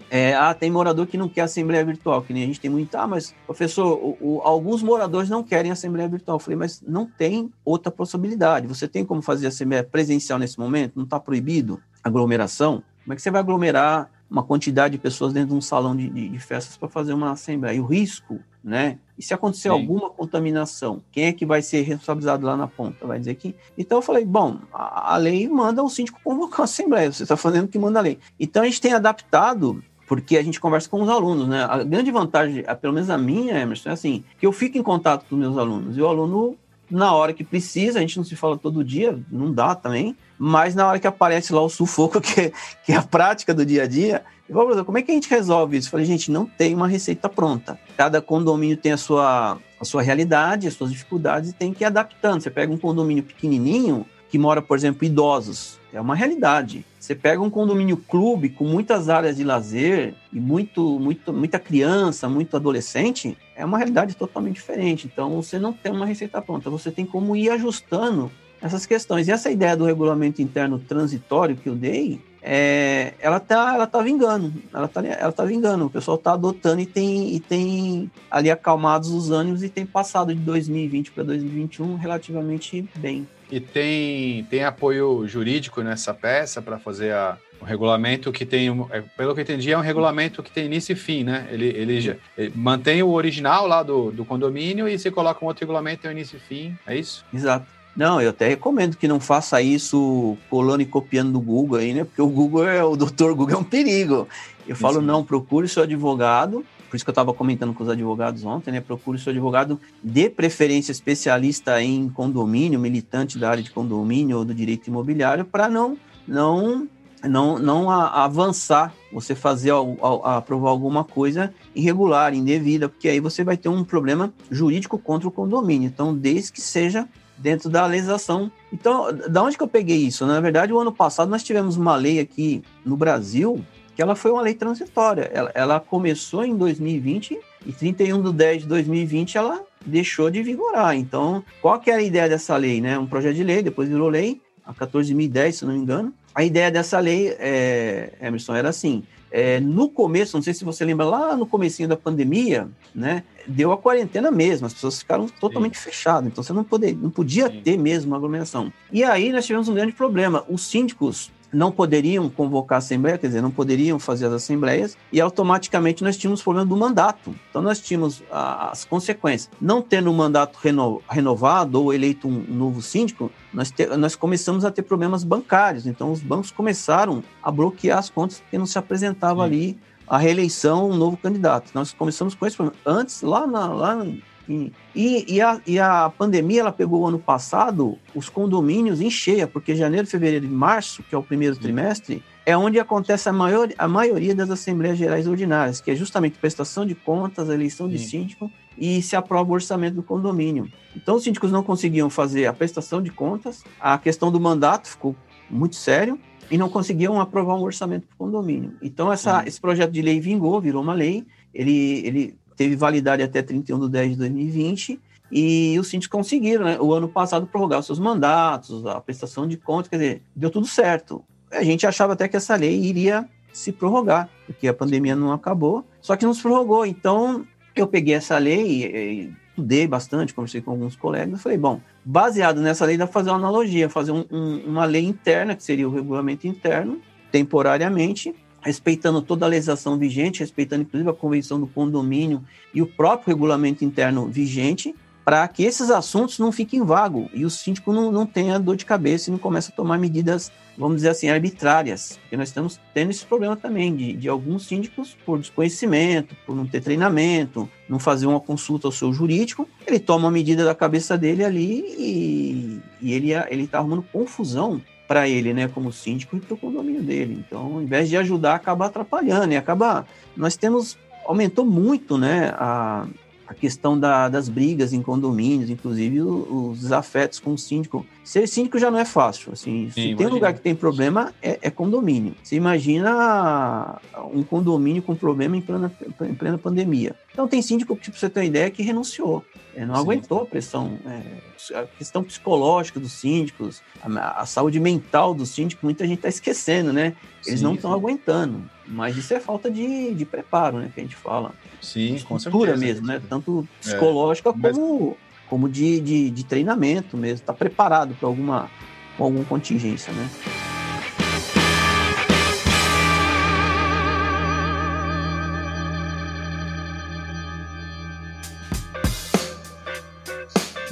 É, ah, tem morador que não quer assembleia virtual, que nem a gente tem muito. Ah, mas, professor, o, o, alguns moradores não querem assembleia virtual. Eu falei, mas não tem outra possibilidade. Você tem como fazer assembleia presencial nesse momento? Não está proibido aglomeração? Como é que você vai aglomerar uma quantidade de pessoas dentro de um salão de, de, de festas para fazer uma assembleia? E o risco, né? E se acontecer Sim. alguma contaminação, quem é que vai ser responsabilizado lá na ponta? Vai dizer que. Então eu falei, bom, a, a lei manda o síndico convocar a assembleia, você está fazendo o que manda a lei. Então a gente tem adaptado porque a gente conversa com os alunos, né? A grande vantagem, pelo menos a minha, Emerson, é assim, que eu fico em contato com os meus alunos, e o aluno, na hora que precisa, a gente não se fala todo dia, não dá também, mas na hora que aparece lá o sufoco, que é, que é a prática do dia a dia, eu falo, como é que a gente resolve isso? Eu falei, gente, não tem uma receita pronta. Cada condomínio tem a sua, a sua realidade, as suas dificuldades e tem que ir adaptando. Você pega um condomínio pequenininho, que mora, por exemplo, idosos, é uma realidade. Você pega um condomínio clube com muitas áreas de lazer e muito, muito, muita criança, muito adolescente, é uma realidade totalmente diferente. Então, você não tem uma receita pronta, você tem como ir ajustando essas questões. E essa ideia do regulamento interno transitório que eu dei, é, ela tá, ela tá vingando, ela tá, ela tá vingando. O pessoal tá adotando e tem, e tem ali acalmados os ânimos e tem passado de 2020 para 2021 relativamente bem. E tem, tem apoio jurídico nessa peça para fazer a, o regulamento que tem, é, pelo que eu entendi, é um regulamento que tem início e fim, né? Ele, ele, ele mantém o original lá do, do condomínio e se coloca um outro regulamento, tem o início e fim, é isso? Exato. Não, eu até recomendo que não faça isso colando e copiando do Google aí, né? Porque o Google é o doutor Google é um perigo. Eu falo, não, procure seu advogado. Por isso que eu estava comentando com os advogados ontem, né? Procure seu advogado de preferência especialista em condomínio, militante da área de condomínio ou do direito imobiliário, para não não não, não a, avançar, você fazer a, aprovar alguma coisa irregular, indevida, porque aí você vai ter um problema jurídico contra o condomínio. Então, desde que seja dentro da legislação. Então, da onde que eu peguei isso? Na verdade, o ano passado nós tivemos uma lei aqui no Brasil que ela foi uma lei transitória. Ela, ela começou em 2020 e 31 de 10 de 2020 ela deixou de vigorar. Então, qual que era a ideia dessa lei? Né? Um projeto de lei, depois virou lei, a 14.010, se não me engano. A ideia dessa lei, é, Emerson, era assim, é, no começo, não sei se você lembra, lá no comecinho da pandemia, né, deu a quarentena mesmo, as pessoas ficaram totalmente Sim. fechadas, então você não, poder, não podia Sim. ter mesmo uma aglomeração. E aí nós tivemos um grande problema, os síndicos não poderiam convocar a assembleia, quer dizer, não poderiam fazer as assembleias, e automaticamente nós tínhamos problema do mandato. Então nós tínhamos as consequências. Não tendo o um mandato reno, renovado ou eleito um, um novo síndico, nós, te, nós começamos a ter problemas bancários. Então os bancos começaram a bloquear as contas porque não se apresentava Sim. ali a reeleição um novo candidato. Nós começamos com esse problema. Antes, lá, na, lá e, e, a, e a pandemia ela pegou o ano passado os condomínios em cheia, porque janeiro, fevereiro e março, que é o primeiro trimestre, é onde acontece a, maior, a maioria das Assembleias Gerais Ordinárias, que é justamente prestação de contas, eleição de Sim. síndico e se aprova o orçamento do condomínio. Então, os síndicos não conseguiam fazer a prestação de contas, a questão do mandato ficou muito sério e não conseguiam aprovar um orçamento do condomínio. Então, essa, esse projeto de lei vingou, virou uma lei, ele, ele teve validade até 31 de 10 de 2020, e os síndicos conseguiram, né, o ano passado, prorrogar os seus mandatos, a prestação de contas, quer dizer, deu tudo certo. A gente achava até que essa lei iria se prorrogar, porque a pandemia não acabou, só que não se prorrogou. Então, eu peguei essa lei, estudei bastante, conversei com alguns colegas, e falei, bom, baseado nessa lei, dá para fazer uma analogia, fazer um, um, uma lei interna, que seria o regulamento interno, temporariamente, respeitando toda a legislação vigente, respeitando inclusive a convenção do condomínio e o próprio regulamento interno vigente, para que esses assuntos não fiquem vagos e o síndico não, não tenha dor de cabeça e não comece a tomar medidas, vamos dizer assim, arbitrárias. Porque nós estamos tendo esse problema também de, de alguns síndicos, por desconhecimento, por não ter treinamento, não fazer uma consulta ao seu jurídico, ele toma uma medida da cabeça dele ali e, e ele está arrumando confusão para ele, né, como síndico e para o condomínio dele. Então, ao invés de ajudar, acaba atrapalhando e acaba. Nós temos aumentou muito, né, a, a questão da, das brigas em condomínios, inclusive os, desafetos com o síndico. Ser síndico já não é fácil. Assim, Sim, se imagina. tem um lugar que tem problema, é, é, condomínio. Você imagina um condomínio com problema em plena, em plena pandemia. Então tem síndico, tipo, você ter uma ideia, que renunciou. É, não Sim. aguentou a pressão. É, a questão psicológica dos síndicos, a, a, saúde mental dos síndicos, muita gente está esquecendo, né? Eles sim, não estão aguentando. Mas isso é falta de, de preparo, né? Que a gente fala. Sim, com certeza. mesmo, né? Tanto psicológica é, mas... como, como de, de, de treinamento mesmo. Está preparado para alguma, alguma contingência, né?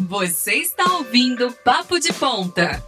Você está ouvindo Papo de Ponta.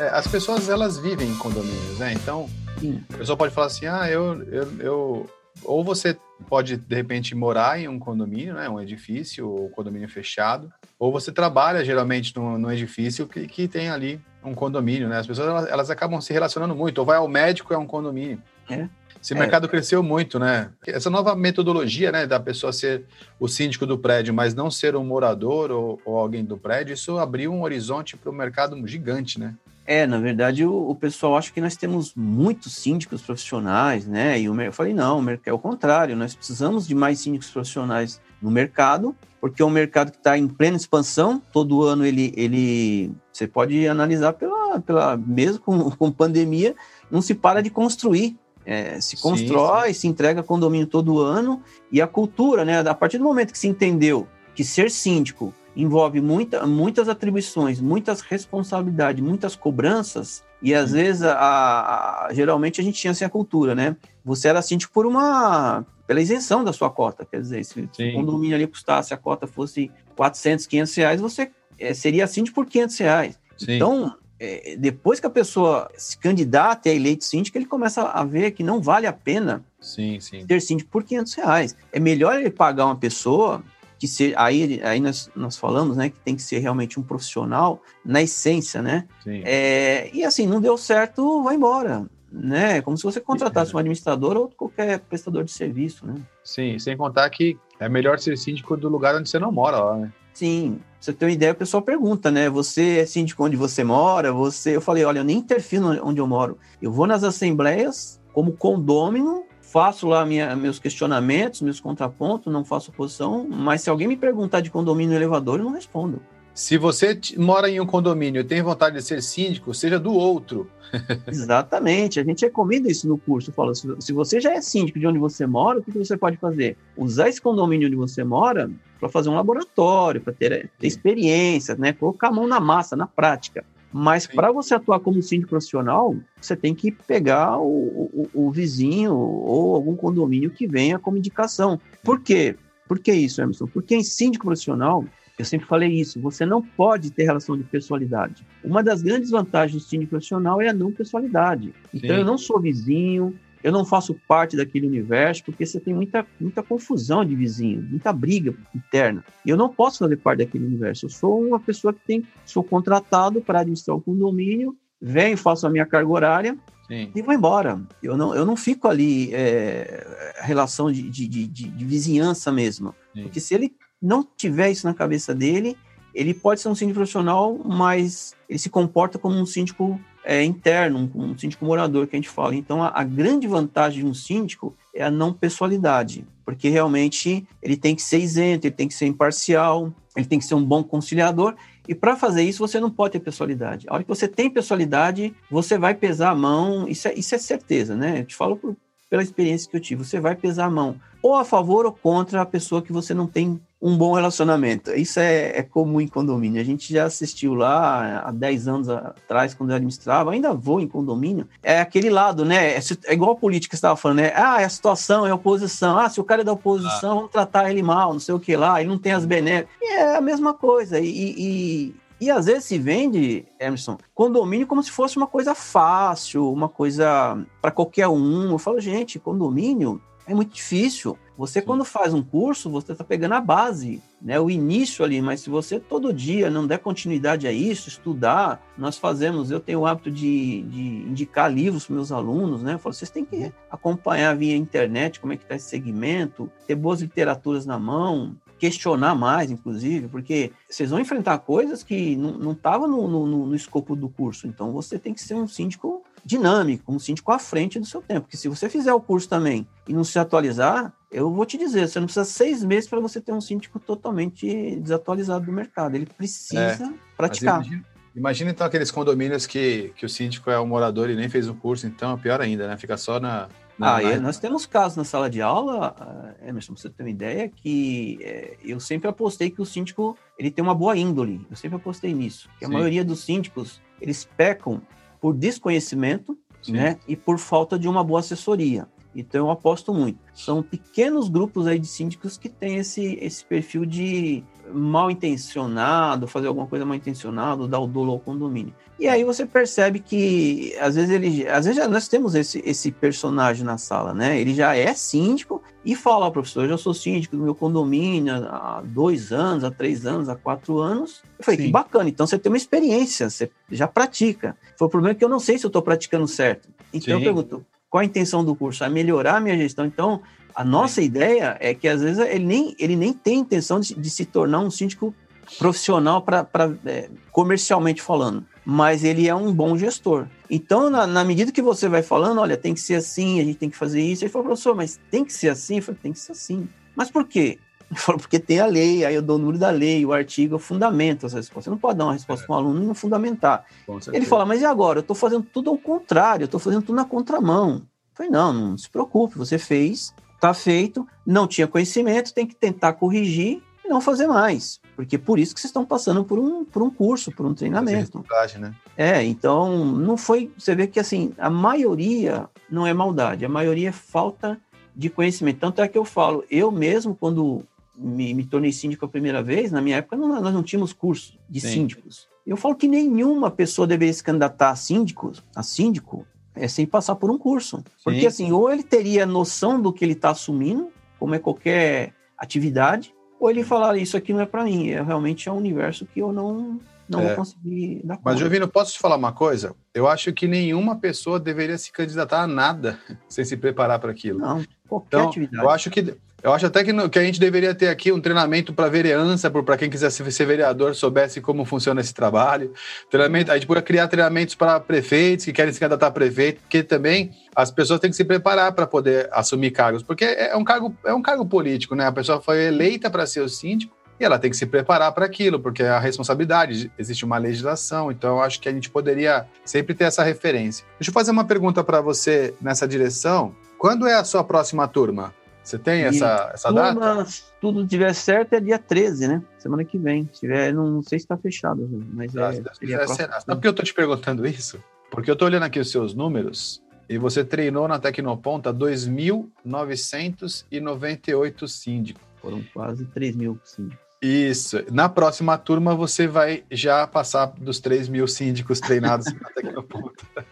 É, as pessoas elas vivem em condomínios, né? Então, Sim. a pessoa pode falar assim: ah, eu, eu, eu. Ou você pode, de repente, morar em um condomínio, né? Um edifício ou condomínio fechado. Ou você trabalha, geralmente, num, num edifício que, que tem ali um condomínio, né? As pessoas elas, elas acabam se relacionando muito. Ou vai ao médico, é um condomínio. É. Esse é. mercado cresceu muito, né? Essa nova metodologia, né, da pessoa ser o síndico do prédio, mas não ser um morador ou, ou alguém do prédio, isso abriu um horizonte para o mercado gigante, né? É, na verdade, o, o, pessoal acha que nós temos muitos síndicos profissionais, né? E eu falei, não, é o contrário, nós precisamos de mais síndicos profissionais no mercado, porque é um mercado que está em plena expansão, todo ano ele, ele você pode analisar pela, pela mesmo com, com pandemia, não se para de construir. É, se constrói, sim, sim. se entrega condomínio todo ano, e a cultura, né? A partir do momento que se entendeu que ser síndico envolve muita, muitas atribuições, muitas responsabilidades, muitas cobranças, e às vezes, a, a, geralmente a gente tinha assim a cultura, né? Você era síndico por uma, pela isenção da sua cota, quer dizer, se o condomínio ali custasse, a cota fosse 400, 500 reais, você é, seria síndico por 500 reais. Sim. Então, é, depois que a pessoa se candidata a eleito síndico, ele começa a ver que não vale a pena sim, sim. ter síndico por 500 reais. É melhor ele pagar uma pessoa que ser, aí, aí nós, nós falamos, né, que tem que ser realmente um profissional na essência, né? É, e assim, não deu certo, vai embora, né? Como se você contratasse um administrador ou qualquer prestador de serviço, né? Sim, sem contar que é melhor ser síndico do lugar onde você não mora lá, né? Sim, você ter uma ideia, o pessoal pergunta, né? Você é síndico onde você mora? Você, eu falei, olha, eu nem interfiro onde eu moro. Eu vou nas assembleias como condômino faço lá minha, meus questionamentos, meus contrapontos, não faço oposição, mas se alguém me perguntar de condomínio elevador, eu não respondo. Se você mora em um condomínio e tem vontade de ser síndico, seja do outro. Exatamente, a gente recomenda isso no curso. Fala, se você já é síndico de onde você mora, o que você pode fazer? Usar esse condomínio onde você mora para fazer um laboratório, para ter, ter experiência, né? colocar a mão na massa, na prática. Mas para você atuar como síndico profissional, você tem que pegar o, o, o, vizinho ou algum condomínio que venha como indicação. Por quê? Por que isso, Emerson? Porque em síndico profissional, eu sempre falei isso, você não pode ter relação de pessoalidade. Uma das grandes vantagens do síndico profissional é a não pessoalidade. Então, Sim. eu não sou vizinho, eu não faço parte daquele universo, porque você tem muita, muita confusão de vizinho, muita briga interna. E eu não posso fazer parte daquele universo. Eu sou uma pessoa que tem, sou contratado para administrar o condomínio, venho, faço a minha carga horária Sim. e vou embora. Eu não, eu não fico ali é, relação de, de, de, de, vizinhança mesmo. Sim. Porque se ele não tiver isso na cabeça dele, ele pode ser um síndico profissional, mas ele se comporta como um síndico é, interno, um, um, síndico morador que a gente fala. Então, a, a, grande vantagem de um síndico é a não pessoalidade, porque realmente ele tem que ser isento, ele tem que ser imparcial, ele tem que ser um bom conciliador. E para fazer isso, você não pode ter pessoalidade. A hora que você tem pessoalidade, você vai pesar a mão, isso é, isso é certeza, né? Eu te falo por, pela experiência que eu tive, você vai pesar a mão ou a favor ou contra a pessoa que você não tem um bom relacionamento. Isso é, é, comum em condomínio. A gente já assistiu lá há 10 anos atrás, quando eu administrava, ainda vou em condomínio. É aquele lado, né? É, é igual a política que você estava falando, né? Ah, é a situação, é a oposição. Ah, se o cara é da oposição, ah. vamos tratar ele mal, não sei o que lá, ele não tem as benéficas. E é a mesma coisa. E, e, e às vezes se vende, Emerson, condomínio como se fosse uma coisa fácil, uma coisa para qualquer um. Eu falo, gente, condomínio é muito difícil. Você, Sim. quando faz um curso, você está pegando a base, né, o início ali, mas se você todo dia não der continuidade a isso, estudar, nós fazemos, eu tenho o hábito de, de indicar livros para meus alunos, né? Eu falo, vocês têm que acompanhar via internet como é que está esse segmento, ter boas literaturas na mão, questionar mais, inclusive, porque vocês vão enfrentar coisas que não estavam no, no, no, escopo do curso. Então, você tem que ser um síndico dinâmico, um síndico à frente do seu tempo. Porque se você fizer o curso também e não se atualizar, eu vou te dizer, você não precisa seis meses para você ter um síndico totalmente desatualizado do mercado. Ele precisa é, praticar. Imagina, imagina, então aqueles condomínios que, que o síndico é um morador e nem fez o curso, então é pior ainda, né? Fica só na. na ah, é, nós temos casos na sala de aula, eh, Emerson, pra você ter uma ideia, que é, eu sempre apostei que o síndico ele tem uma boa índole. Eu sempre apostei nisso. Que a maioria dos síndicos eles pecam por desconhecimento né, e por falta de uma boa assessoria. Então eu aposto muito. São pequenos grupos aí de síndicos que têm esse, esse perfil de mal intencionado, fazer alguma coisa mal intencionada, dar o dolo ao condomínio. E aí você percebe que às vezes ele, às vezes nós temos esse, esse personagem na sala, né? Ele já é síndico e fala, professor, eu já sou síndico do meu condomínio há dois anos, há três anos, há quatro anos. Eu falei, Sim. que bacana, então você tem uma experiência, você já pratica. Foi o problema que eu não sei se eu estou praticando certo. Então Sim. eu pergunto, qual a intenção do curso? É melhorar a minha gestão. Então, a nossa ideia é que às vezes ele nem, ele nem tem intenção de, de se tornar um síndico profissional para é, comercialmente falando, mas ele é um bom gestor. Então, na, na, medida que você vai falando, olha, tem que ser assim, a gente tem que fazer isso, ele falou, professor, mas tem que ser assim? Eu falei, tem que ser assim. Mas por quê? Ele falou, porque tem a lei, aí eu dou o número da lei, o artigo, eu fundamento essa resposta. Você não pode dar uma resposta é. para um aluno e não fundamentar. Ele fala, mas e agora? Eu estou fazendo tudo ao contrário, eu estou fazendo tudo na contramão. Eu falei, não, não se preocupe, você fez, está feito, não tinha conhecimento, tem que tentar corrigir e não fazer mais. Porque por isso que vocês estão passando por um, por um curso, por um treinamento. Né? É, então não foi. Você vê que assim, a maioria não é maldade, a maioria é falta de conhecimento. Tanto é que eu falo, eu mesmo, quando me, me tornei síndico a primeira vez, na minha época não, nós não tínhamos curso de Sim. síndicos. Eu falo que nenhuma pessoa deveria se candidatar a síndico, a síndico é, sem passar por um curso. Sim. Porque assim, ou ele teria noção do que ele está assumindo, como é qualquer atividade, ou ele falar isso aqui não é para mim, é realmente é um universo que eu não não é. vou conseguir dar conta. Mas Jovino, posso te falar uma coisa? Eu acho que nenhuma pessoa deveria se candidatar a nada sem se preparar para aquilo. Não, qualquer então, atividade. Eu acho que eu acho até que, no, que a gente deveria ter aqui um treinamento para vereança, para quem quiser ser, vereador, soubesse como funciona esse trabalho. Treinamento, a gente poderia criar treinamentos para prefeitos que querem se candidatar a prefeito, porque também as pessoas têm que se preparar para poder assumir cargos, porque é, é um cargo, é um cargo político, né? A pessoa foi eleita para ser o síndico e ela tem que se preparar para aquilo, porque é a responsabilidade, existe uma legislação, então eu acho que a gente poderia sempre ter essa referência. Deixa eu fazer uma pergunta para você nessa direção. Quando é a sua próxima turma? Você tem essa, essa data? Se tudo tiver certo, é dia 13, né? Semana que vem. Se tiver, não sei se está fechado, mas ah, é. Seria será. Sabe por que eu estou te perguntando isso? Porque eu estou olhando aqui os seus números e você treinou na Tecnoponta 2.998 síndicos. Foram quase 3 mil síndicos. Isso. Na próxima turma, você vai já passar dos 3 mil síndicos treinados na Tecnoponta.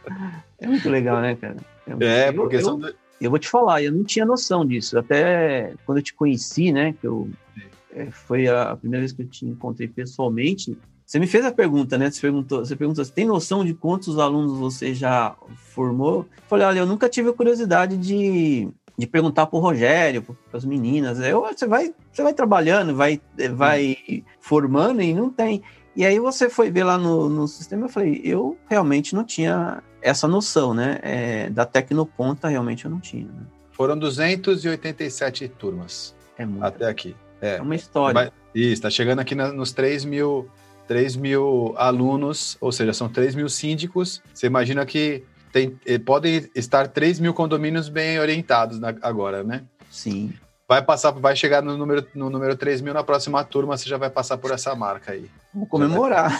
É muito legal, né, cara? É, é porque eu, são. Eu vou te falar, eu não tinha noção disso. Até quando eu te conheci, né, que eu é, foi a primeira vez que eu te encontrei pessoalmente, você me fez a pergunta, né? Você perguntou, você perguntou, você tem noção de quantos alunos você já formou? Eu falei, olha, eu nunca tive a curiosidade de, de perguntar para o Rogério, para as meninas. Eu, você vai, você vai trabalhando, vai, vai formando e não tem. E aí você foi ver lá no, no sistema, eu falei, eu realmente não tinha essa noção, né? É, da Tecnoponta, realmente eu não tinha. Né? Foram 287 turmas. É muito. Até aqui. É, é uma história. Mas, isso, está chegando aqui na, nos 3 mil, 3 mil alunos, ou seja, são 3 mil síndicos. Você imagina que tem, eh, podem estar 3 mil condomínios bem orientados na, agora, né? Sim. vai passar, vai chegar no número, no número 3 mil na próxima turma, você já vai passar por essa marca aí. Vamos comemorar.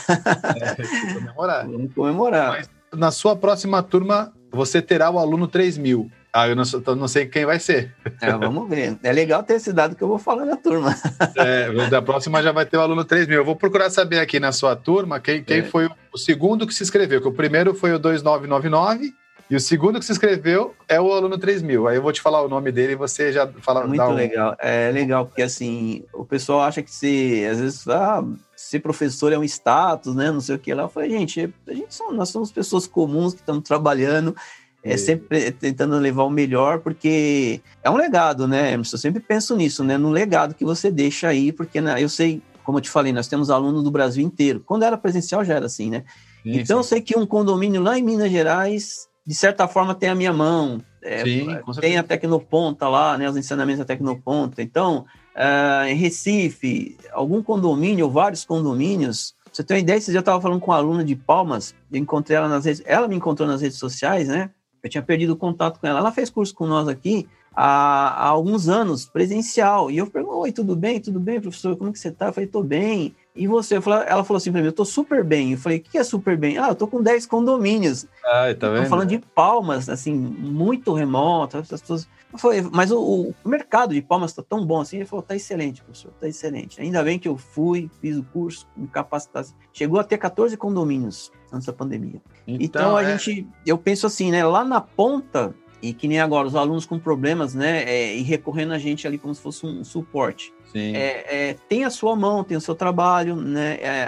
É, comemorar. Vamos comemorar. Mas na sua próxima turma, você terá o aluno 3 mil. Ah, eu não, não, sei quem vai ser. É, vamos ver. É legal ter esse dado que eu vou falar na turma. É, da próxima já vai ter o aluno 3 mil. Eu vou procurar saber aqui na sua turma quem, quem é. foi o segundo que se inscreveu. Que o primeiro foi o 2999 e o segundo que se inscreveu é o aluno 3000. Aí eu vou te falar o nome dele e você já fala. Muito um... legal. É legal, porque assim, o pessoal acha que se, às vezes, ah, ser professor é um status, né? Não sei o que lá. Eu falei, gente, a gente são, nós somos pessoas comuns que estamos trabalhando. É sempre tentando levar o melhor, porque é um legado, né? Eu sempre penso nisso, né? No legado que você deixa aí, porque né, eu sei, como eu te falei, nós temos alunos do Brasil inteiro. Quando era presencial já era assim, né? Sim, então eu sei que um condomínio lá em Minas Gerais de certa forma, tem a minha mão. É, Sim, tem a Tecnoponta lá, né, os ensinamentos da Tecnoponta. Então, uh, em Recife, algum condomínio, ou vários condomínios, você tem uma ideia, esse dia eu estava falando com uma aluna de Palmas, eu encontrei ela nas redes, ela me encontrou nas redes sociais, né? Eu tinha perdido o contato com ela. Ela fez curso com nós aqui há, há alguns anos, presencial. E eu perguntei, oi, tudo bem? Tudo bem, professor? Como que você tá? Eu falei, tô bem. E você? ela falou assim para mim, eu tô super bem. Eu falei, o que é super bem? Ah, eu tô com 10 condomínios. Ah, tá vendo? Tô falando de palmas, assim, muito remoto. As pessoas... Eu falei, mas o, o mercado de palmas tá tão bom assim? Ele falou, tá excelente, professor, tá excelente. Ainda bem que eu fui, fiz o curso, me capacitasse. Chegou a ter 14 condomínios antes da pandemia. Então, então a é... gente, eu penso assim, né, lá na ponta, e que nem agora, os alunos com problemas, né, é, e recorrendo a gente ali como se fosse um suporte. É, é, tem a sua mão, tem o seu trabalho, né? É,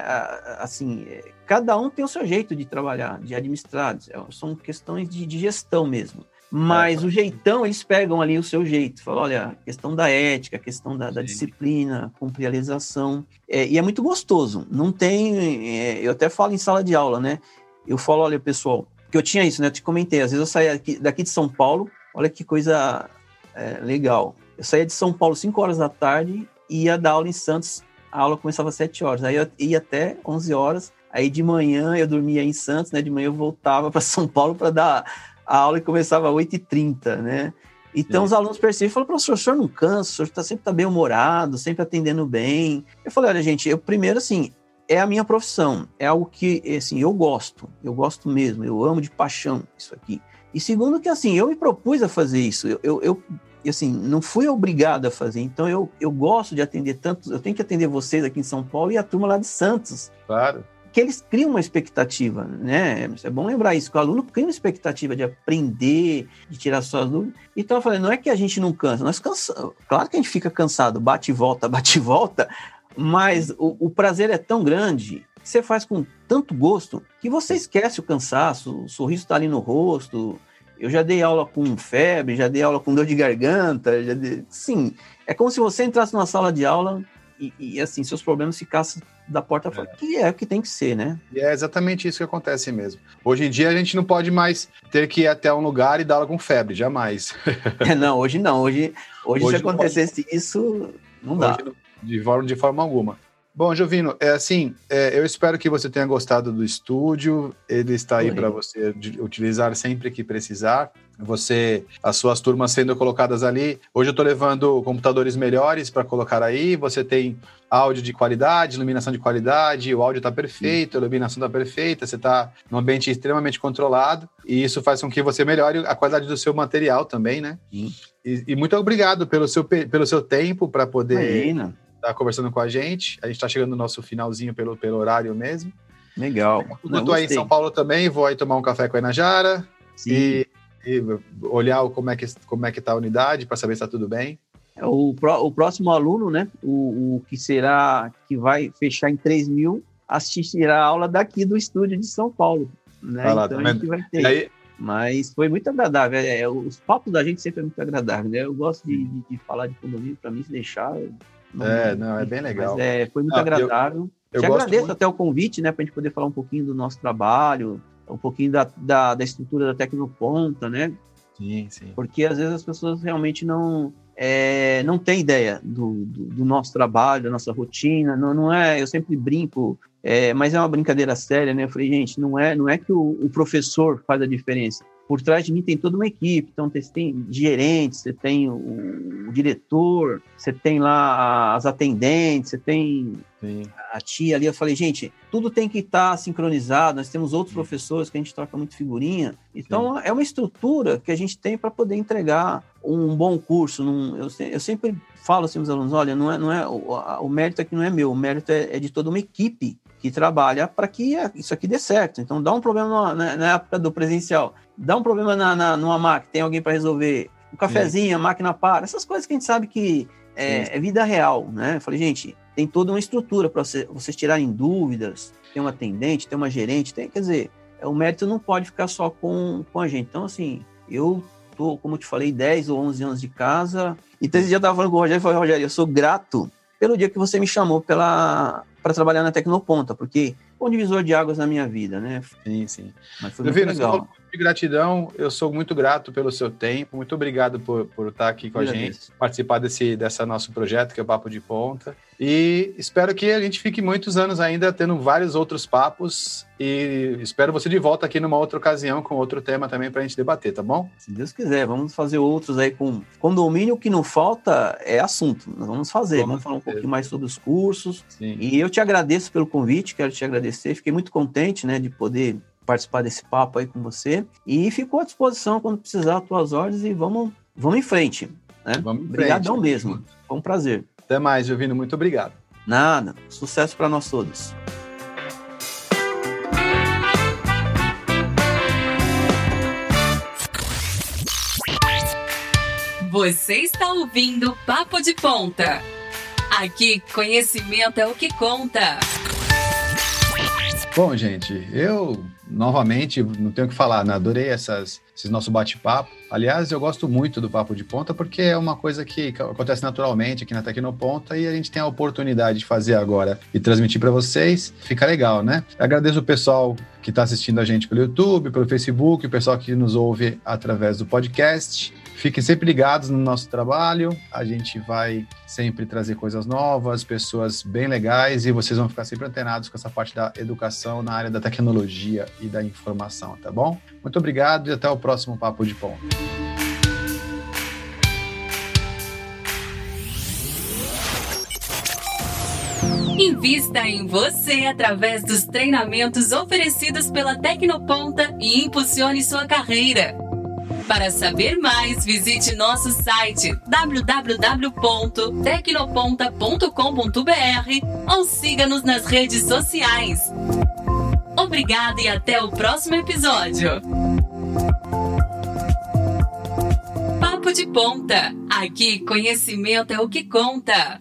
assim, é, cada um tem o seu jeito de trabalhar, de administrar, são questões de, de gestão mesmo. Mas é. o jeitão, eles pegam ali o seu jeito. Falam, olha, questão da ética, questão da, da disciplina, cumprialização. É, e é muito gostoso. Não tem. É, eu até falo em sala de aula, né? Eu falo, olha, pessoal, que eu tinha isso, né? Eu te comentei. Às vezes eu saía daqui, daqui de São Paulo, olha que coisa é, legal. Eu saía de São Paulo 5 horas da tarde ia dar aula em Santos. A aula começava às 7 horas. Aí eu ia até 11 horas. Aí de manhã eu dormia em Santos, né? De manhã eu voltava para São Paulo para dar a aula e começava às 8h30, né? Então os alunos percebem e falam, professor, o senhor não cansa, o senhor tá, sempre tá bem humorado, sempre atendendo bem. Eu falei, olha, gente, eu primeiro assim, é a minha profissão, é algo que assim, eu gosto, eu gosto mesmo, eu amo de paixão isso aqui. E segundo que assim, eu me propus a fazer isso, eu, eu, eu assim, não fui obrigado a fazer. Então eu, eu gosto de atender tantos, eu tenho que atender vocês aqui em São Paulo e a turma lá de Santos. Claro. Que eles criam uma expectativa, né? É bom lembrar isso, que o aluno cria uma expectativa de aprender, de tirar suas dúvidas. Então eu falei, não é que a gente não cansa, nós cansamos. Claro que a gente fica cansado, bate e volta, bate e volta, mas o, o prazer é tão grande que você faz com tanto gosto que você esquece o cansaço, o sorriso está ali no rosto, eu já dei aula com febre, já dei aula com dor de garganta, já dei... sim. É como se você entrasse numa sala de aula e, e assim, seus problemas ficassem da porta fora, é. que é o que tem que ser, né? E é exatamente isso que acontece mesmo. Hoje em dia a gente não pode mais ter que ir até um lugar e dar aula com febre, jamais. É, não, hoje não. Hoje, hoje, hoje se acontecesse pode... isso, não dá. Hoje, de, forma, de forma alguma. Bom, Jovino, é assim, é, eu espero que você tenha gostado do estúdio. Ele está aí para você utilizar sempre que precisar. Você, as suas turmas sendo colocadas ali. Hoje eu estou levando computadores melhores para colocar aí. Você tem áudio de qualidade, iluminação de qualidade, o áudio está perfeito, a iluminação está perfeita, você está num ambiente extremamente controlado e isso faz com que você melhore a qualidade do seu material também, né? E, e, muito obrigado pelo seu, pelo seu tempo para poder Imagina tá conversando com a gente. A gente está chegando no nosso finalzinho pelo, pelo horário mesmo. Legal. Eu estou aí em São Paulo também, vou aí tomar um café com a Inajara e, e, olhar como é que como é que tá a unidade para saber se está tudo bem. É, o, o próximo aluno, né, o, o que será, que vai fechar em 3 mil, assistirá a aula daqui do estúdio de São Paulo. Né? Lá, então tá a gente vai ter. Aí... Mas foi muito agradável. É, é, os papos da gente sempre é muito agradável. Né? Eu gosto de, de, de falar de condomínio, para mim, se deixar, é, não, é bem legal. Mas, é, foi muito agradável. Eu, eu Te agradeço muito... até o convite, né, para a gente poder falar um pouquinho do nosso trabalho, um pouquinho da, da, da estrutura da Tecnoponta, né? Sim, sim. Porque às vezes as pessoas realmente não é, não têm ideia do, do, do, nosso trabalho, da nossa rotina. Não, não é, eu sempre brinco, é, mas é uma brincadeira séria, né? Eu falei, gente, não é, não é que o, o professor faz a diferença por trás de mim tem toda uma equipe. Então, você tem gerentes, você tem o, o diretor, você tem lá as atendentes, você tem Sim. a tia ali. Eu falei, gente, tudo tem que estar tá sincronizado. Nós temos outros professores que a gente troca muito figurinha. Então, Sim. é uma estrutura que a gente tem para poder entregar um bom curso. Num, eu, eu, sempre falo assim aos alunos: olha, não é, não é, o, o mérito aqui não é meu, o mérito é, é de toda uma equipe que trabalha para que isso aqui dê certo. Então, dá um problema na, na época do presencial, dá um problema na, na numa máquina, tem alguém para resolver, um cafezinho, a máquina para, essas coisas que a gente sabe que é, é vida real, né? Eu falei, gente, tem toda uma estrutura para você, vocês tirarem dúvidas, tem um atendente, tem uma gerente, tem, quer dizer, é, o mérito não pode ficar só com, com a gente. Então, assim, eu tô, como eu te falei, 10 ou 11 anos de casa, então esse dia eu estava falando com o Rogério, eu falei, Rogério, eu sou grato pelo dia que você me chamou para trabalhar na Tecnoponta, porque foi um divisor de águas na minha vida, né? Sim, sim. Mas foi muito legal. De gratidão, eu sou muito grato pelo seu tempo, muito obrigado por, por estar aqui com a gente, participar desse dessa nosso projeto, que é o Papo de Ponta. E espero que a gente fique muitos anos ainda tendo vários outros papos. E espero você de volta aqui numa outra ocasião com outro tema também para a gente debater, tá bom? Se Deus quiser, vamos fazer outros aí com condomínio. O que não falta é assunto. Nós vamos fazer, vamos, vamos falar um pouquinho mais sobre os cursos. Sim. E eu te agradeço pelo convite, quero te agradecer. Fiquei muito contente né, de poder participar desse papo aí com você. E ficou à disposição quando precisar, as tuas ordens e vamos, vamos em frente. Né? Vamos em Obrigadão frente. mesmo. Foi um prazer. Até mais, Jovino. Muito obrigado. Nada. Sucesso para nós todos. Você está ouvindo Papo de Ponta. Aqui, conhecimento é o que conta. Bom, gente, eu novamente não tenho o que falar, né? Adorei essas, esses nosso bate-papo. Aliás, eu gosto muito do Papo de Ponta porque é uma coisa que acontece naturalmente aqui na Tecnoponta e a gente tem a oportunidade de fazer agora e transmitir para vocês. Fica legal, né? agradeço o pessoal que está assistindo a gente pelo YouTube, pelo Facebook, o pessoal que nos ouve através do podcast. Fiquem sempre ligados no nosso trabalho. A gente vai sempre trazer coisas novas, pessoas bem legais e vocês vão ficar sempre antenados com essa parte da educação na área da tecnologia e da informação, tá bom? Muito obrigado e até o próximo Papo de Ponto. Invista em você através dos treinamentos oferecidos pela Tecnoponta e impulsione sua carreira. Para saber mais, visite nosso site www.tecnoponta.com.br ou siga-nos nas redes sociais. Obrigada e até o próximo episódio. Papo de Ponta. Aqui, conhecimento é o que conta.